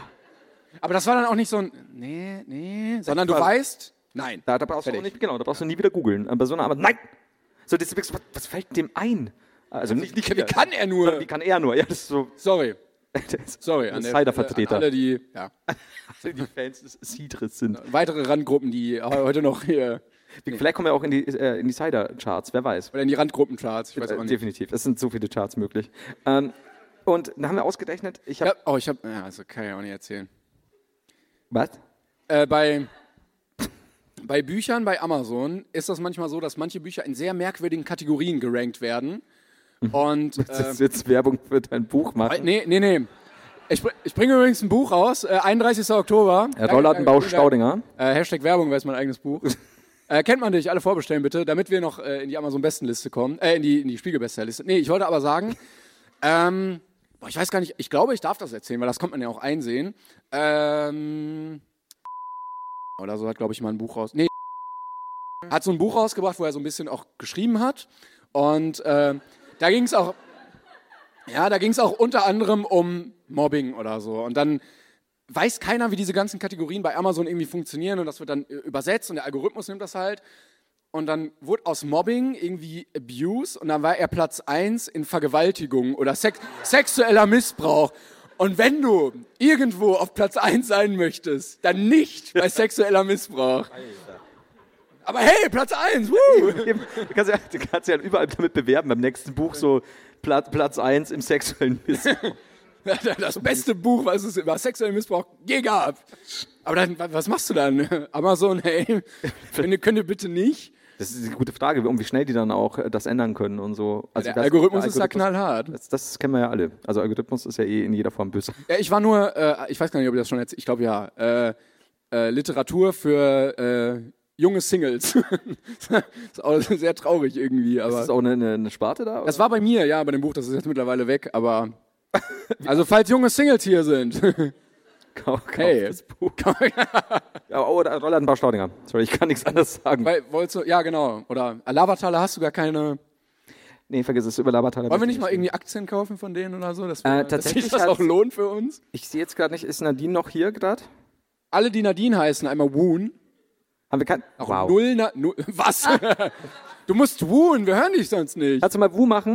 Aber das war dann auch nicht so ein, nee, nee, sondern du war- weißt, nein. Da, da brauchst du auch nicht, genau, da brauchst du nie wieder googeln. Aber so eine Arbeit, nein. So, das, was, was fällt dem ein? Also nicht, nicht Wie kann er nur? Wie kann er nur? Ja, das ist so. Sorry, (laughs) sorry. An der- Cider-Vertreter. Alle, die, ja. (laughs) die Fans des Cidres sind. Weitere Randgruppen, die heute noch hier, Vielleicht kommen wir auch in die, äh, in die Cider-Charts, wer weiß. oder in die Randgruppencharts, ich weiß auch Äh, nicht. definitiv. Es sind so viele Charts möglich. Ähm, und dann haben wir ausgerechnet, ich habe. Ja, oh, ich hab, ja, also kann ich auch nicht erzählen. Was? Äh, bei, bei Büchern bei Amazon ist das manchmal so, dass manche Bücher in sehr merkwürdigen Kategorien gerankt werden. Und (laughs) Das äh, ist jetzt Werbung für dein Buch machen. nee, nee, nee. Ich, ich bringe übrigens ein Buch raus, äh, 31. Oktober. Herr danke, Staudinger. Äh, Hashtag Werbung wäre es mein eigenes Buch. (laughs) äh, kennt man dich, alle vorbestellen bitte, damit wir noch äh, in die Amazon-Bestenliste kommen. Äh, in die, in die Spiegel-Bestsellerliste. Nee, ich wollte aber sagen, ähm, boah, ich weiß gar nicht, ich glaube, ich darf das erzählen, weil das kommt man ja auch einsehen. Ähm, oder so hat, glaube ich, mal ein Buch raus. Nee, hat so ein Buch rausgebracht, wo er so ein bisschen auch geschrieben hat. Und äh, da ging es auch, ja, da ging es auch unter anderem um Mobbing oder so. Und dann weiß keiner, wie diese ganzen Kategorien bei Amazon irgendwie funktionieren und das wird dann äh, übersetzt und der Algorithmus nimmt das halt. Und dann wurde aus Mobbing irgendwie Abuse und dann war er Platz 1 in Vergewaltigung oder Sex sexueller Missbrauch. Und wenn du irgendwo auf Platz 1 sein möchtest, dann nicht bei sexueller Missbrauch. Aber hey, Platz 1, woo! (laughs) Du kannst, ja, du kannst ja überall damit bewerben, beim nächsten Buch so Platz, Platz 1 im sexuellen Missbrauch. (laughs) Das beste Buch, was es über sexuellen Missbrauch je gab. Aber dann, wa- was machst du dann? (laughs) Amazon, hey, könnt ihr, könnt ihr bitte nicht? Das ist eine gute Frage, um wie schnell die dann auch äh, das ändern können und so. Also Der Algorithmus der ist da knallhart. Das, das kennen wir ja alle. Also Algorithmus ist ja eh in jeder Form böse. Ja, ich war nur, äh, ich weiß gar nicht, ob ich das schon erzählt, ich glaube ja, äh, äh, Literatur für äh, junge Singles. das (laughs) ist auch sehr traurig irgendwie, aber. Ist das auch eine, eine, eine Sparte da? Das war bei mir, ja, bei dem Buch, das ist jetzt mittlerweile weg, aber. Also, falls junge Singles hier sind. (laughs) Kauf Hey. das Buch. (laughs) ja, oh, da Roller ein paar Staudinger. Sorry, ich kann nichts anderes sagen. Weil, wolltest du, ja, genau. Oder Lavataler hast du gar keine. nee, vergiss es, über Labertaler. Wollen wir nicht mal irgendwie Aktien kaufen von denen oder so? Dass, wir, Äh, dass tatsächlich sich das auch lohnt für uns? Ich sehe jetzt gerade nicht, ist Nadine noch hier gerade? Alle, die Nadine heißen, einmal Woon. Haben wir kein. Auch Wow. null, Na null. (laughs) Was? du musst Woon, wir hören dich sonst nicht. Kannst du mal Wu machen?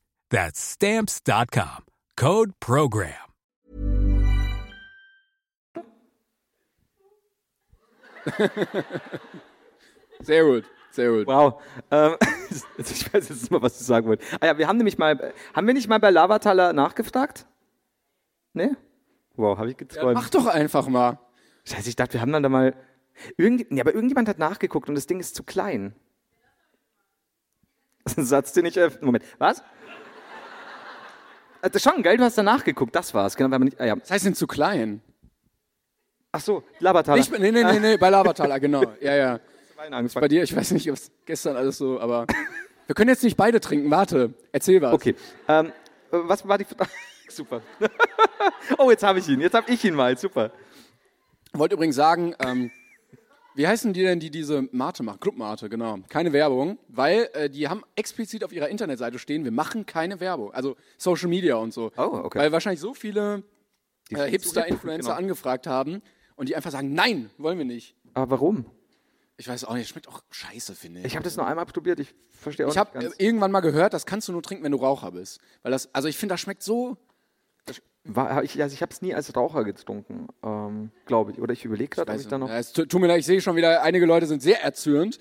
That's stamps.com. Code program. (laughs) Sehr gut, sehr gut. Wow. Ähm, (laughs) ich weiß jetzt mal, was du sagen wolltest. Ah ja, wir haben nämlich mal, haben wir nicht mal bei Lavataler nachgefragt? Ne? Wow, habe ich geträumt. Mach doch einfach mal. Scheiße, ich dachte, wir haben dann da mal. Irgend, nee, aber irgendjemand hat nachgeguckt und das Ding ist zu klein. (laughs) Das ist ein Satz, den ich öffne. Moment, was? Äh, Das schon, gell? Du hast da nachgeguckt, das war's. Genau, weil man nicht, ah, ja. Das heißt, sind zu klein. Ach so, Lavataler. Nicht, nee, nee, nee, nee, bei Lavataler, (laughs) genau. Ja, ja. Bei dir, ich weiß nicht, was gestern alles so, aber. Wir können jetzt nicht beide trinken, warte. Erzähl was. Okay. Ähm, äh, was war die? (laughs) Super. (laughs) oh, jetzt habe ich ihn. Jetzt habe ich ihn mal. Super. Ich wollte übrigens sagen, ähm, wie heißen die denn, die diese Mate machen? Club Mate, genau. Keine Werbung, weil äh, die haben explizit auf ihrer Internetseite stehen, wir machen keine Werbung. Also Social Media und so. Oh, okay. Weil wahrscheinlich so viele äh, Hipster-Influencer genau. angefragt haben und die einfach sagen, nein, wollen wir nicht. Aber warum? Ich weiß auch nicht, schmeckt auch scheiße, finde ich. Ich habe das noch einmal probiert. Ich verstehe auch Ich habe nicht äh, ganz. irgendwann mal gehört, das kannst du nur trinken, wenn du Raucher bist. Weil das, also ich finde, das schmeckt so. War, ich, also ich habe es nie als Raucher getrunken, ähm, glaube ich. Oder ich überlege gerade, ob ich da noch. Ja, es tu- tut mir leid, ich sehe schon wieder, einige Leute sind sehr erzürnt.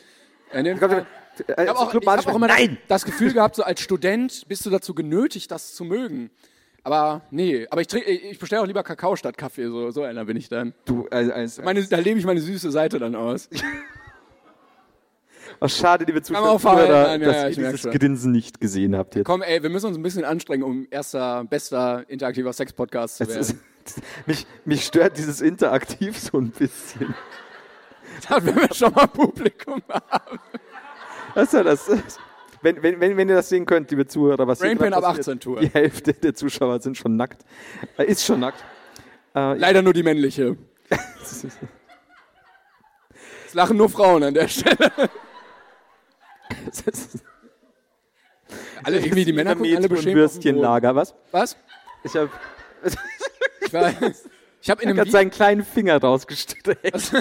Ich glaub, Fall- äh, Ich habe auch, Club ich hab auch immer Nein! das Gefühl gehabt, so als Student bist du dazu genötigt, das zu mögen. Aber nee, aber ich, trink- ich bestelle auch lieber Kakao statt Kaffee, so, so einer bin ich dann. Du, als, als, Meine, da lebe ich meine süße Seite dann aus. (laughs) oh, schade, liebe Zuschauer, dass ja, ihr dieses schon. Grinsen nicht gesehen habt jetzt. Komm, ey, wir müssen uns ein bisschen anstrengen, um erster, bester interaktiver Sex-Podcast zu werden. ist, (laughs) mich, mich stört dieses Interaktiv so ein bisschen. (laughs) wenn wir schon mal Publikum haben. Was ist ja das? Wenn, wenn, wenn, wenn ihr das sehen könnt, liebe Zuhörer, was gerade ab passiert, 18 Tour. Die Hälfte der Zuschauer sind schon nackt. Äh, ist schon nackt. Äh, Leider nur die männliche. (laughs) Es lachen nur Frauen an der Stelle. Alle irgendwie die Männer gucken alle beschämt. Würstchenlager, was? Was? Ich habe (laughs) Ich, war, ich habe in einem Video, seinen kleinen Finger rausgestreckt. (laughs)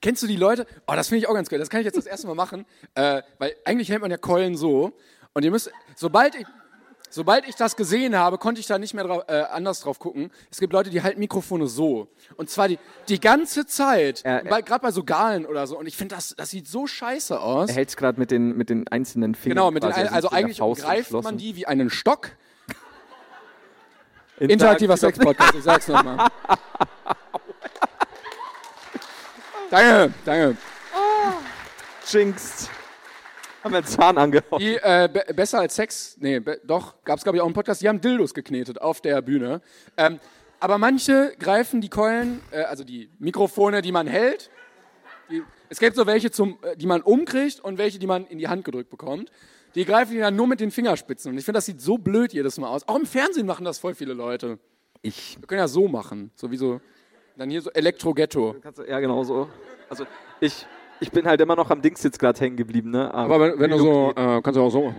Kennst du die Leute? Oh, das finde ich auch ganz geil. Das kann ich jetzt das erste Mal machen, äh, weil eigentlich hält man ja Keulen so. Und ihr müsst, sobald ich, sobald ich das gesehen habe, konnte ich da nicht mehr drau äh, anders drauf gucken. Es gibt Leute, die halten Mikrofone so. Und zwar die, die ganze Zeit. Ja, Gerade bei so Galen oder so. Und ich finde, das, das sieht so scheiße aus. Er hält es gerade mit den, mit den einzelnen Fingern. Genau, mit den, quasi, sind also eigentlich greift man die wie einen Stock. (laughs) Interaktiver Sex-Podcast, ich sag's nochmal. (laughs) danke, danke. Jinxed. Haben wir einen Zahn angehauen. Die, äh, be besser als Sex, nee, doch, gab's glaube ich auch einen Podcast, die haben Dildos geknetet auf der Bühne. Ähm, aber manche greifen die Keulen, äh, also die Mikrofone, die man hält. Die, es gibt so welche, zum, äh, die man umkriegt und welche, die man in die Hand gedrückt bekommt. Die greifen die dann nur mit den Fingerspitzen. Und ich finde, das sieht so blöd jedes Mal aus. Auch im Fernsehen machen das voll viele Leute. Ich. Wir können ja so machen. So wie so, dann hier so Elektro-Ghetto. Ja, genau so. Also, ich. Ich bin halt immer noch am Dings jetzt gerade hängen geblieben, ne? Am Aber wenn, wenn du so, äh, kannst du auch so.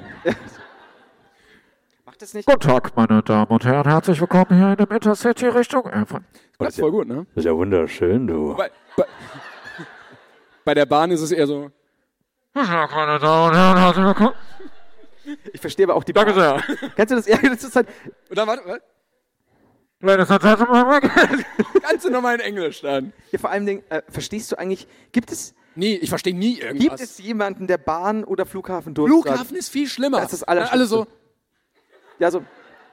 Macht das nicht? Guten Tag, meine Damen und Herren. Herzlich willkommen hier in dem Intercity Richtung Erfurt. Das ist voll gut, ne? Das ist ja wunderschön, du. Bei, bei, bei der Bahn ist es eher so. Guten Tag, meine Damen und Herren. Herzlich willkommen. Ich verstehe aber auch die Danke sehr. Kennst du das? (laughs) Ja, das ist halt. Und dann warte, warte. Ladies and Gentlemen, Kannst du nochmal in Englisch dann? Ja, vor allem, Dingen, äh, verstehst du eigentlich, gibt es, Nee, ich verstehe nie gibt irgendwas. es jemanden, der Bahn oder Flughafen durchsagt? Flughafen ist viel schlimmer. Das ist Dann alle so, Ja, so.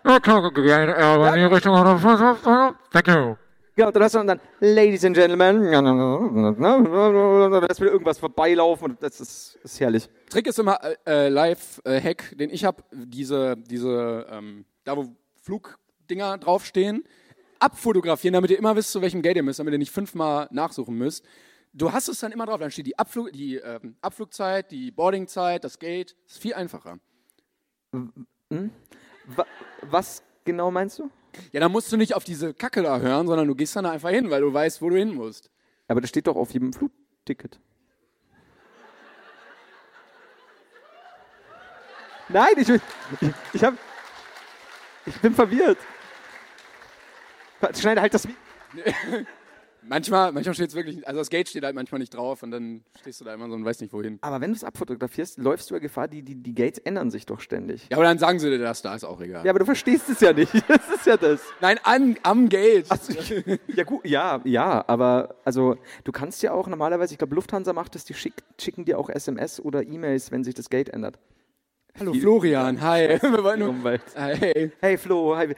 Ja, klar, gehen in die Richtung. Thank you. Genau, dann hast du dann, Ladies and Gentlemen, da ist wieder irgendwas vorbeilaufen und das ist, ist herrlich. Trick ist immer äh, äh, Live-Hack, den ich habe, diese, diese, ähm, da wo Flugdinger draufstehen, abfotografieren, damit ihr immer wisst, zu welchem Gate ihr müsst, damit ihr nicht fünfmal nachsuchen müsst. Du hast es dann immer drauf, dann steht die, Abflug, die ähm, Abflugzeit, die Boardingzeit, das Gate. Das ist viel einfacher. Wa was genau meinst du? Ja, dann musst du nicht auf diese Kacke da hören, sondern du gehst dann da einfach hin, weil du weißt, wo du hin musst. Aber das steht doch auf jedem Flugticket. Nein, ich, bin- ich, ich, hab, ich bin verwirrt. Schneide halt das. Mi- (laughs) Manchmal, manchmal steht es wirklich, also das Gate steht halt manchmal nicht drauf und dann stehst du da immer so und weißt nicht wohin. Aber wenn du es abfotografierst, läufst du ja Gefahr, die, die, die Gates ändern sich doch ständig. Ja, aber dann sagen sie dir das, da ist auch egal. Ja, aber du verstehst es ja nicht. (laughs) Das ist ja das. Nein, an, am Gate. Ja, gut, ja, ja, aber also du kannst ja auch normalerweise, ich glaube, Lufthansa macht es, die schick, schicken dir auch SMS oder E-Mails, wenn sich das Gate ändert. Hallo Florian, hi. (laughs) Wir wollen nur, Umwelt. hey. Hey Flo, hi.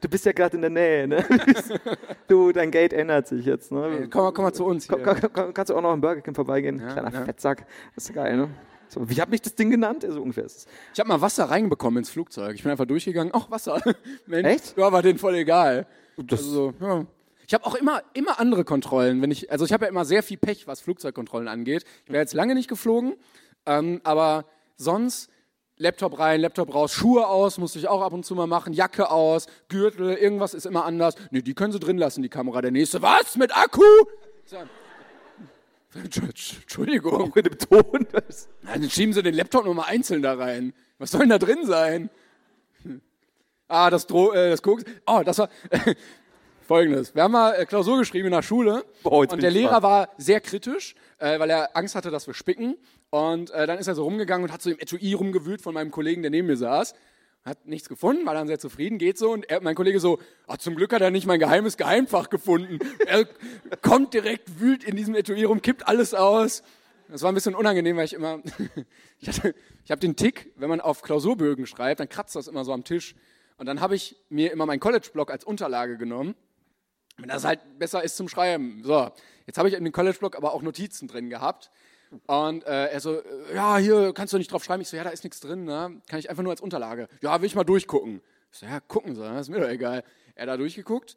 du bist ja gerade in der Nähe, ne? Du, dein Gate ändert sich jetzt, ne? Komm mal, komm mal zu uns hier. Komm, komm, komm, kannst du auch noch im Burger King vorbeigehen? Kleiner ja. Fettsack. Das ist geil, ne? So, wie hab ich das Ding genannt? So ungefähr ist es. Ich habe mal Wasser reinbekommen ins Flugzeug. Ich bin einfach durchgegangen. Ach, Wasser. (laughs) Mensch, Echt? Ja, war denen voll egal. Das, Also, ja. Ich habe auch immer, immer andere Kontrollen. Wenn ich, also ich habe ja immer sehr viel Pech, was Flugzeugkontrollen angeht. Ich wäre jetzt lange nicht geflogen, ähm, aber sonst Laptop rein, Laptop raus, Schuhe aus, musste ich auch ab und zu mal machen, Jacke aus, Gürtel, irgendwas ist immer anders. Nee, die können sie drin lassen, die Kamera. Der nächste, was, mit Akku? So. (laughs) Entschuldigung. auch in dem Ton. Nein, dann schieben sie den Laptop nochmal einzeln da rein. Was soll denn da drin sein? (laughs) Ah, das Dro äh, das Koks. Oh, das war (laughs) folgendes. Wir haben mal äh, Klausur geschrieben in der Schule Boah, und der Lehrer war sehr kritisch, äh, weil er Angst hatte, dass wir spicken. Und äh, dann ist er so rumgegangen und hat so im Etui rumgewühlt von meinem Kollegen, der neben mir saß. Hat nichts gefunden, war dann sehr zufrieden, geht so. Und er, mein Kollege so, "Ah, zum Glück hat er nicht mein geheimes Geheimfach gefunden. er kommt direkt, wühlt in diesem Etui rum, kippt alles aus. Das war ein bisschen unangenehm, weil ich immer, (laughs) ich, ich habe den Tick, wenn man auf Klausurbögen schreibt, dann kratzt das immer so am Tisch. Und dann habe ich mir immer meinen College-Block als Unterlage genommen, wenn das halt besser ist zum Schreiben. So, jetzt habe ich in den College-Block aber auch Notizen drin gehabt. Und äh, er so, äh, ja, hier kannst du nicht drauf schreiben. Ich so, ja, da ist nichts drin, ne? Kann ich einfach nur als Unterlage. Ja, will ich mal durchgucken. Ich so, ja, gucken Sie, ist mir doch egal. Er hat da durchgeguckt.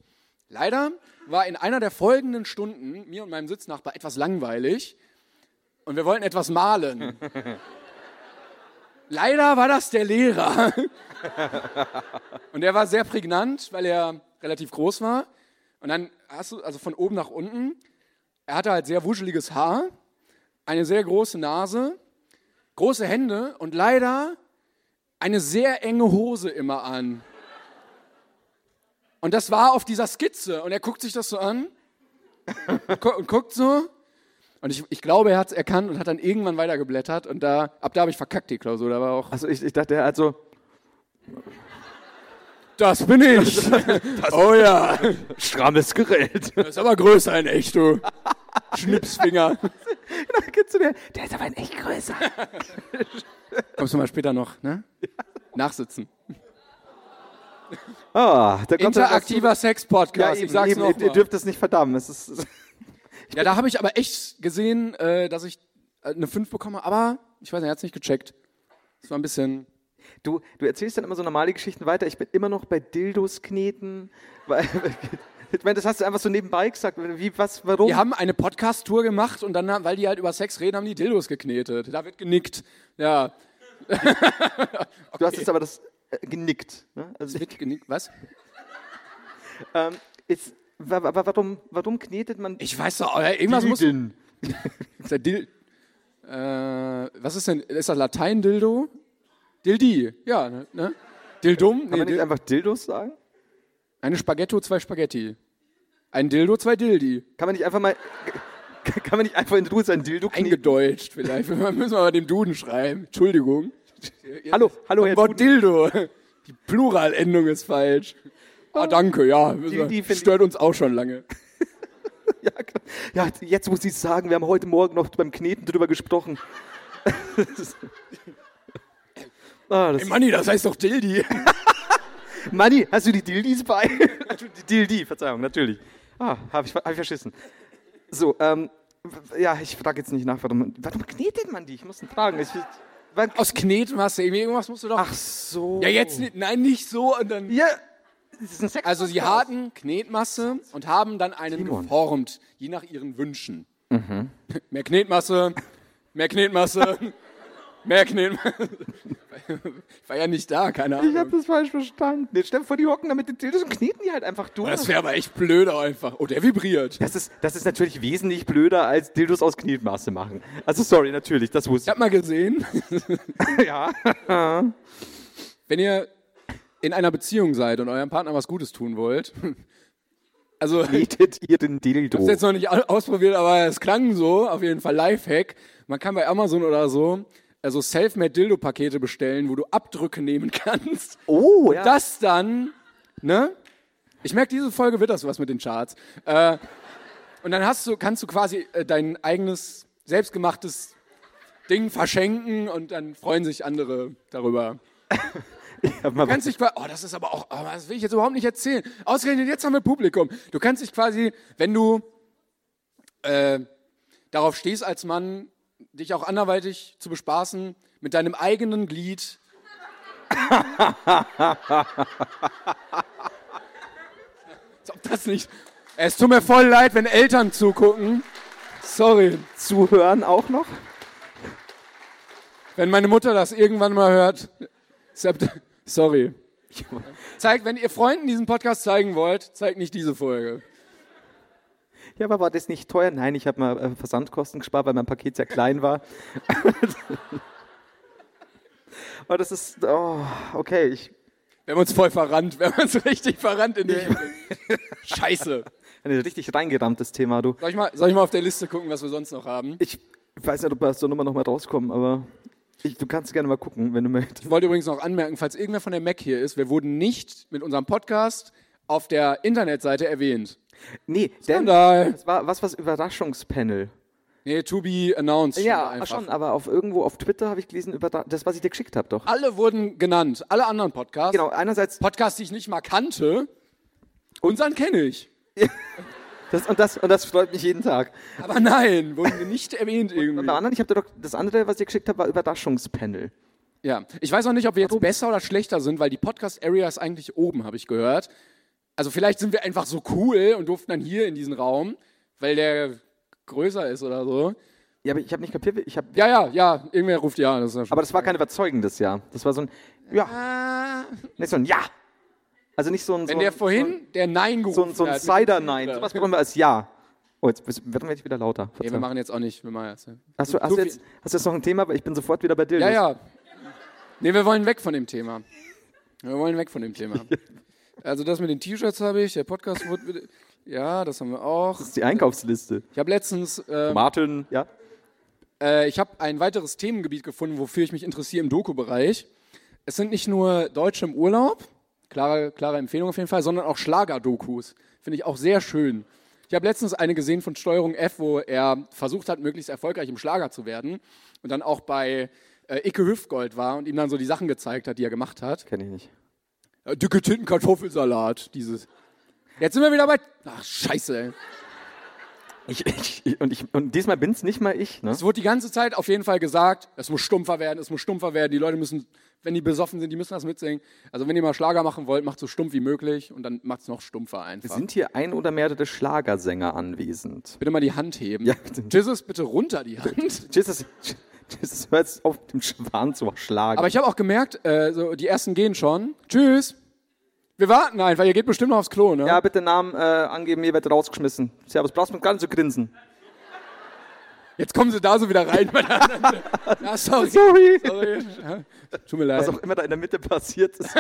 Leider war in einer der folgenden Stunden mir und meinem Sitznachbar etwas langweilig und wir wollten etwas malen. (laughs) Leider war das der Lehrer. Und der war sehr prägnant, weil er relativ groß war. Und dann hast du, also von oben nach unten, er hatte halt sehr wuscheliges Haar, eine sehr große Nase, große Hände und leider eine sehr enge Hose immer an. Und das war auf dieser Skizze. Und er guckt sich das so an und gu- und guckt so. Und ich, ich glaube, er hat es erkannt und hat dann irgendwann weitergeblättert. Und da, ab da habe ich verkackt die Klausur. Da war auch, also ich, ich dachte, er hat so, das bin ich. (laughs) (laughs) oh ja, strammes Gerät. das ist aber größer in echt, du. Schnipsfinger. (laughs) Kennst du den? Der ist aber in echt größer. (laughs) Kommst du mal später noch, ne? Nachsitzen. Ah, hast du- Interaktiver Ja, Sex-Podcast, eben, ich sag's eben, noch ihr mal. dürft es nicht verdammen. Es ist, Ja, da habe ich aber echt gesehen, äh, dass ich äh, eine 5 bekomme, aber ich weiß nicht, er hat's nicht gecheckt. Das war ein bisschen. Du, du erzählst dann immer so normale Geschichten weiter. Ich bin immer noch bei Dildos kneten. (laughs) Weil, ich meine, das hast du einfach so nebenbei gesagt. Wie, was, warum? Wir haben eine Podcast-Tour gemacht und dann, weil die halt über Sex reden, haben die Dildos geknetet. Da wird genickt. Ja, (laughs) Du hast jetzt aber das äh, genickt. Ne? Also, wird genickt. Was? ähm, ist, wa- wa- warum, warum knetet man Ich weiß doch, aber irgendwas muss. Dilden? (laughs) ist der Dil äh, was ist denn, ist das Latein Dildo? Dildi, ja, ne? ne? Dildum? Kann Nee, man nicht einfach Dildos sagen? eine Spaghetto, zwei Spaghetti. Ein Dildo, zwei Dildi. Kann man nicht einfach mal. (laughs) Kann man nicht einfach in Ruhe sein Dildo kneten? Eingedeutscht vielleicht. Wir müssen wir mal dem Duden schreiben. Entschuldigung. Hallo, hallo, Herr Wort Duden. Dildo. Die Pluralendung ist falsch. Ah, danke, ja. Dildi find Stört uns auch schon lange. (laughs) Ja, ja, jetzt muss ich sagen, wir haben heute Morgen noch beim Kneten drüber gesprochen. (laughs) ah, das Ey, Manni, das heißt doch Dildi. (laughs) Manni, hast du die Dildis bei? (laughs) Dildi, Verzeihung, natürlich. Ah, habe ich, hab ich verschissen. So, ähm, ja, ich frage jetzt nicht nach, warum, warum knetet man die? Ich muss ihn fragen. Ich, wann, Aus Knetmasse, irgendwie irgendwas musst du doch. ach so. Ja, jetzt nicht, nein, nicht so. Und dann. Ja, das ist ein Sex Also sie hatten Knetmasse und haben dann einen Simon. geformt, je nach ihren Wünschen. (laughs) Mehr Knetmasse, mehr Knetmasse, mehr Knetmasse. Ich war ja nicht da, keine Ich habe Ahnung. das falsch verstanden. Jetzt stell dir vor, die hocken da mit den Dildos und kneten die halt einfach durch. Das wäre aber echt blöd auch einfach. Oh, der vibriert. Das ist, das ist natürlich wesentlich blöder als Dildos aus Knetmasse machen. Also sorry, natürlich, das Ich wusste habe mal gesehen, ich. (laughs) Ja. wenn ihr in einer Beziehung seid und eurem Partner was Gutes tun wollt, (laughs) also ich (laughs) Knetet ihr den Dildo. es jetzt noch nicht au- ausprobiert, aber es klang so, auf jeden Fall Lifehack. Man kann bei Amazon oder so also Selfmade Dildo Pakete bestellen, wo du Abdrücke nehmen kannst. oh, ja. Das dann, ne? Ich merke, diese Folge wird das was mit den Charts. Äh, und dann hast du, kannst du quasi äh, dein eigenes selbstgemachtes Ding verschenken und dann freuen sich andere darüber. (laughs) Du kannst dich quasi, oh, das ist aber auch, oh, das will ich jetzt überhaupt nicht erzählen. Ausgerechnet jetzt haben wir Publikum. Du kannst dich quasi, wenn du äh, darauf stehst als Mann, dich auch anderweitig zu bespaßen, mit deinem eigenen Glied. (laughs) Als ob das nicht. Es tut mir voll leid, wenn Eltern zugucken. Sorry. zuhören auch noch. Wenn meine Mutter das irgendwann mal hört, sorry. Zeigt, wenn ihr Freunden diesen Podcast zeigen wollt, zeigt nicht diese Folge. Ja, aber war das nicht teuer? Nein, ich habe mal äh, Versandkosten gespart, weil mein Paket sehr klein war. (laughs) aber das ist, oh, okay, ich, Wir haben uns voll verrannt, wir haben uns richtig verrannt in die Scheiße. (laughs) ein richtig reingerammtes Thema, du. Soll ich, mal, soll ich mal auf der Liste gucken, was wir sonst noch haben? Ich weiß nicht, ob wir aus der Nummer noch mal rauskommen, aber ich, du kannst gerne mal gucken, wenn du möchtest. Ich wollte übrigens noch anmerken, falls irgendwer von der Mac hier ist, wir wurden nicht mit unserem Podcast auf der Internetseite erwähnt. Nee, denn Skandal. das war was, was Überraschungspanel. Nee, to be announced. Ja, einfach. schon, aber auf irgendwo auf Twitter habe ich gelesen, über das, was ich dir geschickt habe, doch. Alle wurden genannt, alle anderen Podcasts. Genau, einerseits, Podcasts, die ich nicht mal kannte. Unseren kenne ich. (laughs) das, und, das, und das freut mich jeden Tag. Aber nein, wurden wir nicht erwähnt Und irgendwie. bei anderen, ich habe doch, das andere, was ich dir geschickt habe, war Überraschungspanel. Ja, ich weiß auch nicht, ob wir jetzt besser oder schlechter sind, weil die Podcast-Area ist eigentlich oben, habe ich gehört. Also vielleicht sind wir einfach so cool und durften dann hier in diesen Raum, weil der größer ist oder so. Ja, aber ich habe nicht kapiert, ich habe, Ja, ja, ja, irgendwer ruft ja. Das ja aber das war kein überzeugendes Ja. Das war so ein, ja, nicht so ein Ja. Also nicht so ein, Wenn so der ein, vorhin der Nein so gerufen ein, so ein hat. Cider-Nein, sowas brauchen wir als Ja. Oh, jetzt werden wir jetzt wieder lauter. Nee, wir machen jetzt auch nicht. Wir machen jetzt. Hast du, hast, so du jetzt, hast du jetzt noch ein Thema? Weil ich bin sofort wieder bei dir. Ja, ja. Nee, wir wollen weg von dem Thema. Wir wollen weg von dem Thema. (laughs) Also das mit den T-Shirts habe ich, der Podcast wurde... Ja, das haben wir auch. Das ist die Einkaufsliste. Ich habe letztens... ähm, Martin, ja. Äh, ich habe ein weiteres Themengebiet gefunden, wofür ich mich interessiere im Doku-Bereich. Es sind nicht nur Deutsche im Urlaub, klare, klare Empfehlung auf jeden Fall, sondern auch Schlager-Dokus. Finde ich auch sehr schön. Ich habe letztens eine gesehen von Steuerung F, wo er versucht hat, möglichst erfolgreich im Schlager zu werden und dann auch bei äh, Icke Hüftgold war und ihm dann so die Sachen gezeigt hat, die er gemacht hat. Kenne ich nicht. Äh, dicke Titten Kartoffelsalat, dieses. Jetzt sind wir wieder bei. Ach, scheiße, ey. Ich, ich, und, ich, und diesmal bin es nicht mal ich. Ne? Es wurde die ganze Zeit auf jeden Fall gesagt, es muss stumpfer werden, es muss stumpfer werden. Die Leute müssen, wenn die besoffen sind, die müssen das mitsingen. Also wenn ihr mal Schlager machen wollt, macht so stumpf wie möglich und dann macht es noch stumpfer einfach. Sind hier ein oder mehrere Schlagersänger anwesend? bitte mal die Hand heben. Ja, bitte. Jesus, bitte runter die Hand. (laughs) Jesus, Jesus hört auf, dem Schwan zu schlagen. Aber ich habe auch gemerkt, äh, so, die ersten gehen schon. Tschüss. Wir warten einfach, ihr geht bestimmt noch aufs Klo, ne? ja, bitte Namen äh, angeben, ihr werdet rausgeschmissen. Servus, brauchst du gar nicht zu grinsen. Jetzt kommen sie da so wieder rein. (laughs) ja, sorry. Sorry. sorry. Ja, tut mir leid. Was auch immer da in der Mitte passiert ist.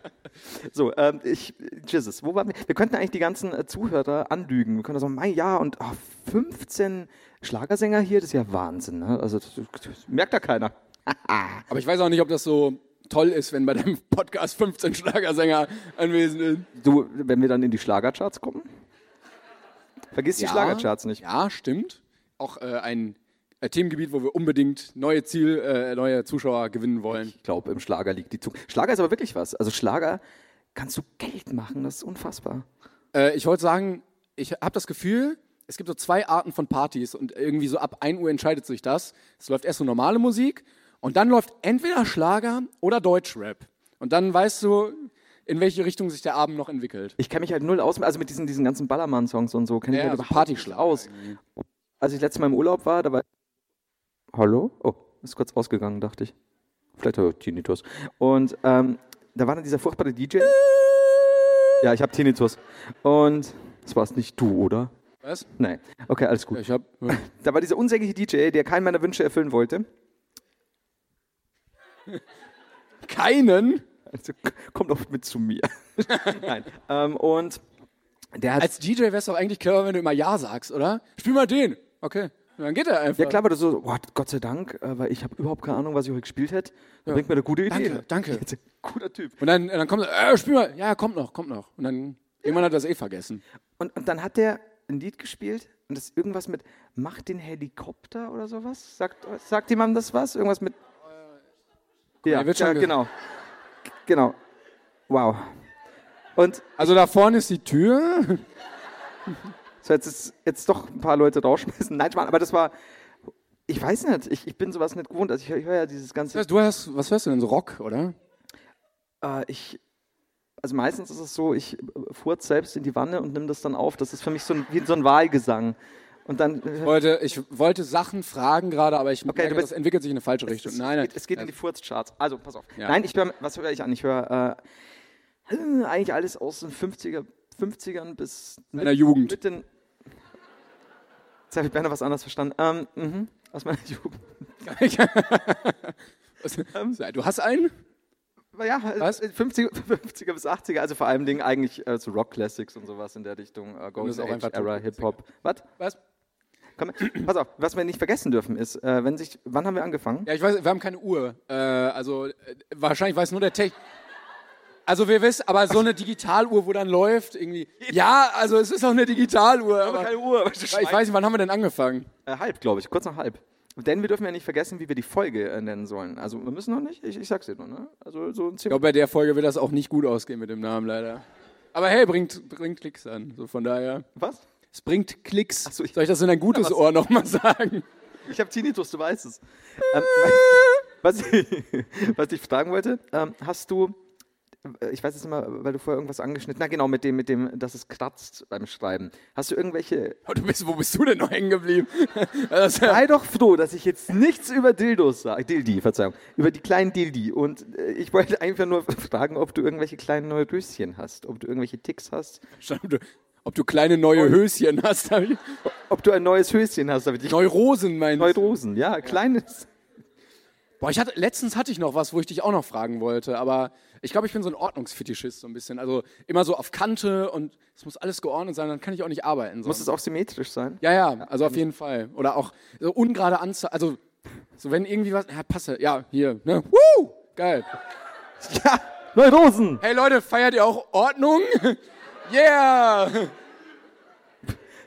(laughs) so, ähm, ich, Jesus, wo waren wir? Wir könnten eigentlich die ganzen äh, Zuhörer anlügen. Wir können sagen, mein ja, und ah, 15 Schlagersänger hier, das ist ja Wahnsinn. Ne? Also, das, das merkt da keiner. (laughs) Aber ich weiß auch nicht, ob das so toll ist, wenn bei deinem Podcast 15 Schlagersänger anwesend sind. Du, wenn wir dann in die Schlagercharts kommen? Vergiss die Schlagercharts nicht. Ja, stimmt. Auch äh, ein äh, Themengebiet, wo wir unbedingt neue Ziel, äh, neue Zuschauer gewinnen wollen. Ich glaube, im Schlager liegt die Zukunft. Schlager ist aber wirklich was. Also Schlager kannst du Geld machen, das ist unfassbar. Äh, ich wollte sagen, ich habe das Gefühl, es gibt so zwei Arten von Partys und irgendwie so ab 1 Uhr entscheidet sich das. Es läuft erst so normale Musik und dann läuft entweder Schlager oder Deutschrap. Und dann weißt du, in welche Richtung sich der Abend noch entwickelt. Ich kenne mich halt null aus, also mit diesen, diesen ganzen Ballermann-Songs und so kenne ich Ja, halt so überhaupt nicht aus. Als ich letztes Mal im Urlaub war, da war. Hallo? Oh, ist kurz ausgegangen, dachte ich. Vielleicht habe ich Tinnitus. Und ähm, da war dann dieser furchtbare DJ. Ja, ich habe Tinnitus. Und das war's nicht du, oder? Was? Nein. Okay, alles gut. Ich habe (laughs) Da war dieser unsägliche DJ, der keinen meiner Wünsche erfüllen wollte. (laughs) keinen. Also, komm doch mit zu mir. (laughs) Nein. Ähm, und der hat. Als DJ wäre es doch eigentlich clever, wenn du immer Ja sagst, oder? Spiel mal den. Okay. Dann geht er einfach. ja, klar, aber du so, oh, Gott sei Dank, äh, weil ich habe überhaupt keine Ahnung, was ich heute gespielt hätte. Da bringt mir eine gute Idee. Danke, danke. (laughs) Jetzt, Guter Typ. Und dann, dann kommt er, äh, spiel mal. Ja, kommt noch, kommt noch. Und dann, irgendwann hat er das eh vergessen. Und, und dann hat der ein Lied gespielt und das ist irgendwas mit Mach den Helikopter oder sowas. Sagt, sagt jemandem das was? Irgendwas mit. Ja, der wird schon ja ge- genau. Genau. Wow. Und Also da vorne ist die Tür. So jetzt ist jetzt doch ein paar Leute rausschmeißen. Nein, Schmarrn, aber das war. Ich weiß nicht, ich, ich bin sowas nicht gewohnt. Also ich, höre- ich höre ja dieses ganze. Du hast, was hörst du denn, so Rock, oder? Äh, ich, also meistens ist es so, ich äh, furz selbst in die Wanne und nimm das dann auf. Das ist für mich so ein, wie so ein Wahlgesang. Und dann. äh, Wollte, ich wollte Sachen fragen gerade, aber ich Okay, merke, bist- das entwickelt sich in eine falsche Richtung. Es, nein, nein. geht, es geht in die Furzcharts. Also, pass auf. Ja. Nein, ich höre, was höre ich an? Ich höre äh, eigentlich alles aus den 50er, 50ern bis Meiner Jugend. Mit den, jetzt habe ich beinahe was anderes verstanden. Ähm, mhm, aus meiner (laughs) Jugend. Was- du hast einen? Ja, äh, Was? 50er, 50er (laughs) bis 80er, also vor allem Dingen eigentlich äh, so Rock-Classics und sowas in der Richtung. Äh, Golden ist auch Age, Era, Hip-Hop. Was? Was? Komm, pass auf, was wir nicht vergessen dürfen ist, äh, wenn sich, wann haben wir angefangen? Ja, ich weiß, wir haben keine Uhr. Äh, also äh, wahrscheinlich weiß nur der Tech. Also wir wissen, aber so eine Digitaluhr, wo dann läuft, irgendwie. Ja, also es ist auch eine Digitaluhr. Aber, Uhr. ich weiß nicht, wann haben wir denn angefangen? Äh, halb, glaube ich, kurz nach halb. Denn wir dürfen ja nicht vergessen, wie wir die Folge äh, nennen sollen. Also wir müssen noch nicht, ich, ich sag's dir nur, ne? Also so ein Ich glaube, bei der Folge wird das auch nicht gut ausgehen mit dem Namen leider. Aber hey, bringt, bringt Klicks an. So von daher. Was? Es bringt Klicks. so, ich- Soll ich das in ein gutes was- Ohr nochmal sagen? Ich habe Tinnitus, du weißt es. ähm, (laughs) was, ich, was ich fragen wollte, ähm, hast du, ich weiß es immer, weil du vorher irgendwas angeschnitten, na genau, mit dem, mit dem, dass es kratzt beim Schreiben. Hast du irgendwelche, Oh, du bist, wo bist du denn noch hängen geblieben? (laughs) Sei doch froh, dass ich jetzt nichts über Dildos sage, Dildi, Verzeihung, über die kleinen Dildi. Und äh, ich wollte einfach nur (laughs) fragen, ob du irgendwelche kleinen Neuröschen hast, ob du irgendwelche Ticks hast, ob, du, ob du kleine neue Höschen hast. ob du ein neues Höschen hast, damit ich Neurosen meinst du? Neurosen, ja, kleines. Boah, ich hatte, letztens hatte ich noch was, wo ich dich auch noch fragen wollte, aber ich glaube, ich bin so ein Ordnungsfetischist so ein bisschen. Also immer so auf Kante und es muss alles geordnet sein, dann kann ich auch nicht arbeiten. Muss es auch symmetrisch sein? Ja, ja, also auf jeden Fall. Oder auch so ungerade Anzahl, also so wenn irgendwie was, ja, passe, ja, hier, ne, Woo! geil. (laughs) Ja, Neurosen! Hey Leute, feiert ihr auch Ordnung? (laughs) Yeah!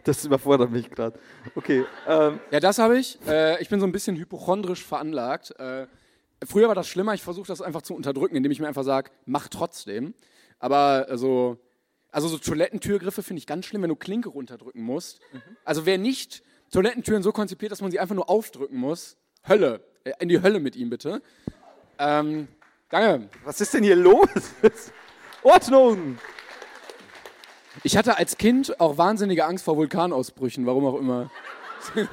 Das überfordert mich gerade. Okay, ähm, Ja, das habe ich. Äh, ich bin so ein bisschen hypochondrisch veranlagt. Äh, früher war das schlimmer, ich versuche das einfach zu unterdrücken, indem ich mir einfach sage, mach trotzdem. Aber also, also so Toilettentürgriffe finde ich ganz schlimm, wenn du Klinke runterdrücken musst. Also wer nicht Toilettentüren so konzipiert, dass man sie einfach nur aufdrücken muss, Hölle. Äh, in die Hölle mit ihm bitte. Ähm, danke. was ist denn hier los? (laughs) Ordnung! Ich hatte als Kind auch wahnsinnige Angst vor Vulkanausbrüchen, warum auch immer. (laughs)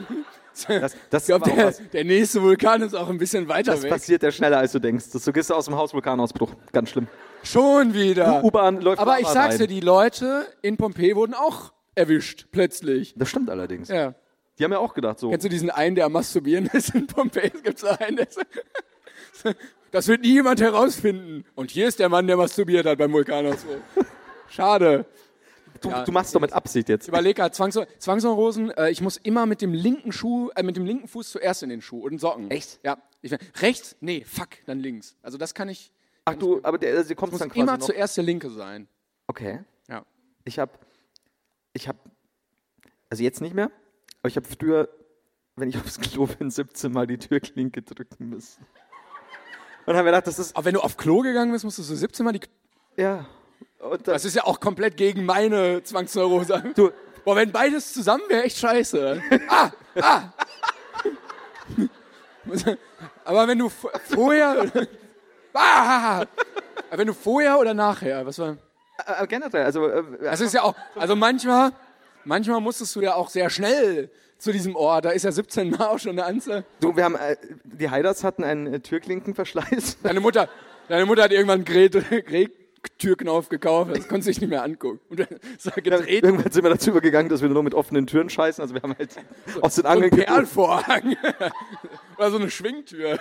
(laughs) Das, das, Ich glaube, der, der nächste Vulkan ist auch ein bisschen weiter das weg. passiert ja schneller, als du denkst. Das, du gehst aus dem Haus Vulkanausbruch. Ganz schlimm. Schon wieder. U-Bahn läuft Aber ich sag's dir, rein. die Leute in Pompeji wurden auch erwischt, plötzlich. Das stimmt allerdings. Ja. Die haben ja auch gedacht so. Kennst du diesen einen, der am Masturbieren (laughs) ist in Pompeii? Es gibt so einen, der (laughs) das wird nie jemand herausfinden. Und hier ist der Mann, der masturbiert hat beim Vulkanausbruch. Schade. Du, Ja. du machst doch mit Absicht jetzt. Ich überlege gerade, Zwangsneu Zwangsneurosen, äh, ich muss immer mit dem linken Schuh, äh, mit dem linken Fuß zuerst in den Schuh und Socken. Echt? Ja. Ich, rechts? Nee, fuck, dann links. Also das kann ich, Ach du, aber der, sie kommt muss dann quasi immer noch. zuerst der linke sein. Okay. Ja. Ich habe, ich habe, also jetzt nicht mehr, aber ich habe früher, wenn ich (laughs) aufs Klo bin, 17 Mal die Türklinke drücken müssen. Und habe mir gedacht, das ist, Aber wenn du auf Klo gegangen bist, musstest du 17 Mal die. ja. Das, ist ja auch komplett gegen meine Zwangsneurose. du, Boah, wenn beides zusammen wäre, echt scheiße. (laughs) ah, ah. Aber wenn du vorher. (laughs) ah, aber wenn du vorher oder nachher, was war. äh, generell, also, äh, Das ist ja auch. Also manchmal, manchmal musstest du ja auch sehr schnell zu diesem Ort. Da ist ja 17 Mal auch schon eine Anzahl. du, wir haben, äh, die Heiders hatten einen äh, Türklinkenverschleiß. Deine Mutter, deine Mutter hat irgendwann einen Gret- Türknauf gekauft, das konntest du dich nicht mehr angucken. Und gedreht Irgendwann sind wir dazu übergegangen, dass wir nur mit offenen Türen scheißen. Also wir haben halt aus den Angeln geguckt. Perlvorhang. (laughs) Oder so eine Schwingtür.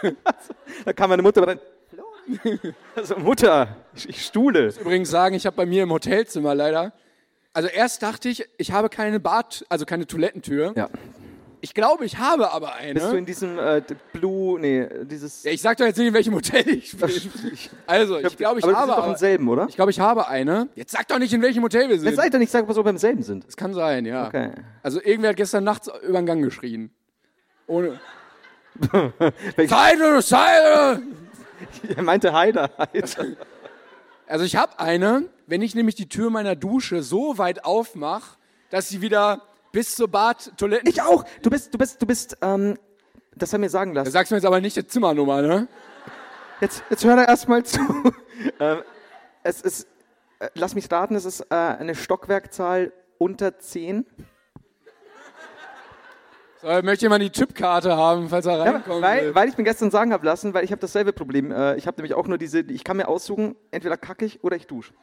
Da kam meine Mutter rein. Hallo? Also Mutter, ich, ich stuhle. Übrigens sagen, ich habe bei mir im Hotelzimmer leider. Also erst dachte ich, ich habe keine Bad, also keine Toilettentür. Ja. Ich glaube, ich habe aber Bist du eine. in diesem äh, Blue, nee, dieses... Ja, ich sag doch jetzt nicht, in welchem Hotel ich (laughs) bin. ich, Also, ich glaube, ich aber habe im aber, selben, oder? ich glaube, ich habe eine. Jetzt sag doch nicht, in welchem Hotel wir Jetzt sind. seid doch nicht sagen, was wir beim selben sind. Das kann sein, ja. Okay. Also irgendwer hat gestern nachts über den Gang geschrien. Ohne. (laughs) Oder Zeit! (laughs) Er meinte Heider. Heider. Also ich habe eine, wenn ich nämlich die Tür meiner Dusche so weit aufmache, dass sie wieder bis zur Badtoilette. Ich auch. Du bist, du bist, du bist, ähm, das haben wir sagen Da lassen. sagst du mir jetzt aber nicht die Zimmernummer, ne? Jetzt, jetzt hör da erstmal zu. (laughs) ähm, es ist, äh, lass mich raten, es ist äh, eine Stockwerkzahl unter 10. So, möchte jemand die Tippkarte haben, falls er Ja, reinkommt? weil, weil ich mir gestern sagen habe lassen, weil ich habe dasselbe Problem. Äh, ich habe nämlich auch nur diese, ich kann mir aussuchen, entweder kacke ich oder ich dusche.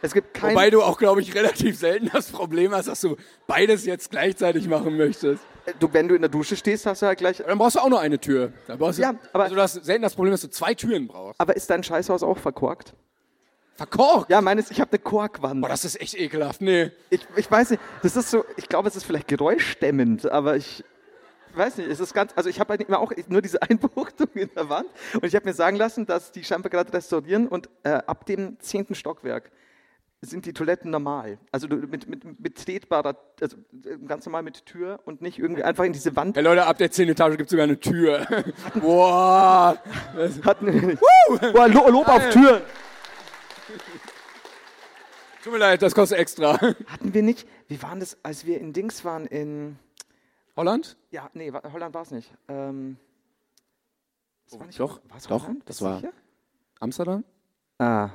Es gibt kein, Wobei du auch, glaube ich, relativ selten das Problem hast, dass du beides jetzt gleichzeitig machen möchtest. äh, du, wenn du in der Dusche stehst, hast du halt gleich. Dann brauchst du auch nur eine Tür. Dann brauchst du, Ja, aber- also du hast selten das Problem, dass du zwei Türen brauchst. Aber ist dein Scheißhaus auch verkorkt? Verkorkt? Ja, meines, ich habe eine Korkwand. Boah, das ist echt ekelhaft. Nee. Ich, ich weiß nicht, das ist so, ich glaube, es ist vielleicht geräuschdämmend, aber ich weiß nicht, es ist ganz, also ich habe halt immer auch nur diese (laughs) Einbuchtung in der Wand und ich habe mir sagen lassen, dass die scheinbar gerade restaurieren und äh, ab dem zehnten Stockwerk sind die Toiletten normal. Also du- mit, mit betretbarer, also äh, ganz normal mit Tür und nicht irgendwie einfach in diese Wand. Ja, Leute, ab der 10. Etage gibt es sogar eine Tür. (laughs) Boah. Hatten, Boah, Lo Lob auf Türen. Tut mir leid, das kostet extra. Hatten wir nicht, wie waren das, als wir in Dings waren, in, Holland? ja, nee, Holland war es nicht. Ähm, das war nicht doch, war's doch, Holland? das war-? Amsterdam? Ah,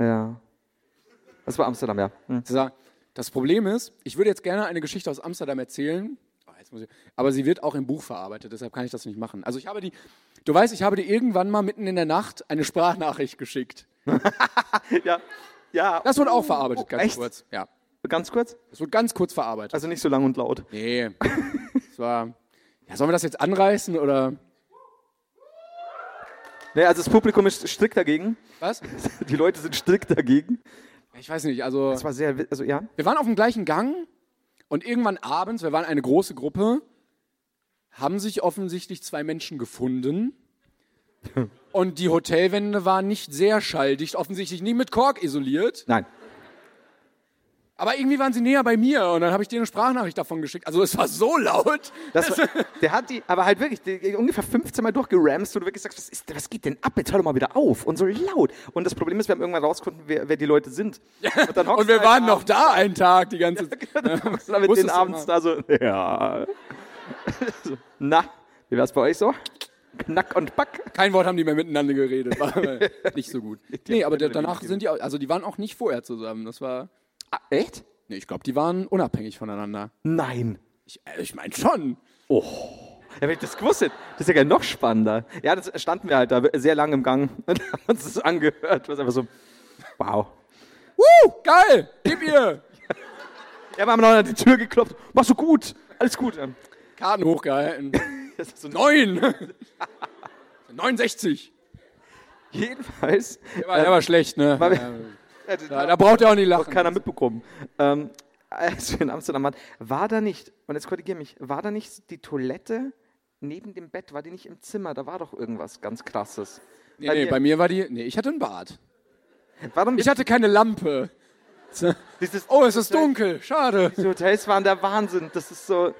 ja. Das war Amsterdam, ja. Hm. So, Das Problem ist, ich würde jetzt gerne eine Geschichte aus Amsterdam erzählen, Oh, aber sie wird auch im Buch verarbeitet, deshalb kann ich das nicht machen. Also ich habe die, du weißt, ich habe dir irgendwann mal mitten in der Nacht eine Sprachnachricht geschickt. (laughs) Ja, ja. Das wird auch verarbeitet, ganz Echt? kurz. Ja, Ganz kurz? das wird ganz kurz verarbeitet. Also nicht so lang und laut. Nee, das war, ja, sollen wir das jetzt anreißen oder Nee, also das Publikum ist strikt dagegen. was? Die Leute sind strikt dagegen. Ich weiß nicht, also Das war sehr, also ja. wir waren auf dem gleichen Gang und irgendwann abends, wir waren eine große Gruppe, haben sich offensichtlich zwei Menschen gefunden. (laughs) Und die Hotelwände waren nicht sehr schalldicht, offensichtlich nicht mit Kork isoliert. Nein. Aber irgendwie waren sie näher bei mir und dann habe ich dir eine Sprachnachricht davon geschickt. Also es war so laut. War, (laughs) der hat die, aber halt wirklich die, ungefähr 15 Mal durchgeramst, wo du wirklich sagst, was, ist, was geht denn ab? Jetzt hör doch mal wieder auf. Und so laut. Und das Problem ist, wir haben irgendwann rausgefunden, wer, wer die Leute sind. Und, dann Und wir halt waren noch da einen Tag die ganze (laughs) Zeit. Dann hockst du da mit denen abends da so, ja. (laughs) so, na, wie war's bei euch so? Knack und Back. Kein Wort haben die mehr miteinander geredet. War nicht so gut. Nee, aber da- danach sind die, auch- also die waren auch nicht vorher zusammen. Das war, Ah, echt? nee, ich glaube, die waren unabhängig voneinander. Nein. Ich, äh, ich meine schon. Ja, wenn ich das gewusst hätte, das ist ja noch spannender. Ja, das standen wir halt da sehr lange im Gang (laughs) und haben uns das angehört. Was einfach so, wow. Woo, geil, gib ihr. Ja, wir haben noch an die Tür geklopft. Machst du gut. alles gut. Ähm, Karten hochgehalten. (laughs) das ist so Neun! (laughs) 69! jedenfalls. Der war, der war schlecht, ne? Weil wir- Ja, da, da braucht er auch nicht Hat lachen. keiner mitbekommen. Ähm, als wir in Amsterdam waren, war da nicht, und jetzt korrigiere mich, war da nicht die Toilette neben dem Bett, war die nicht im Zimmer? Da war doch irgendwas ganz krasses. Nee, nee, bei mir war die. Nee, ich hatte ein Bad. Warum Ich hatte keine Lampe. dieses, Oh, es ist dunkel. Schade. diese Hotels waren der Wahnsinn. Das ist so.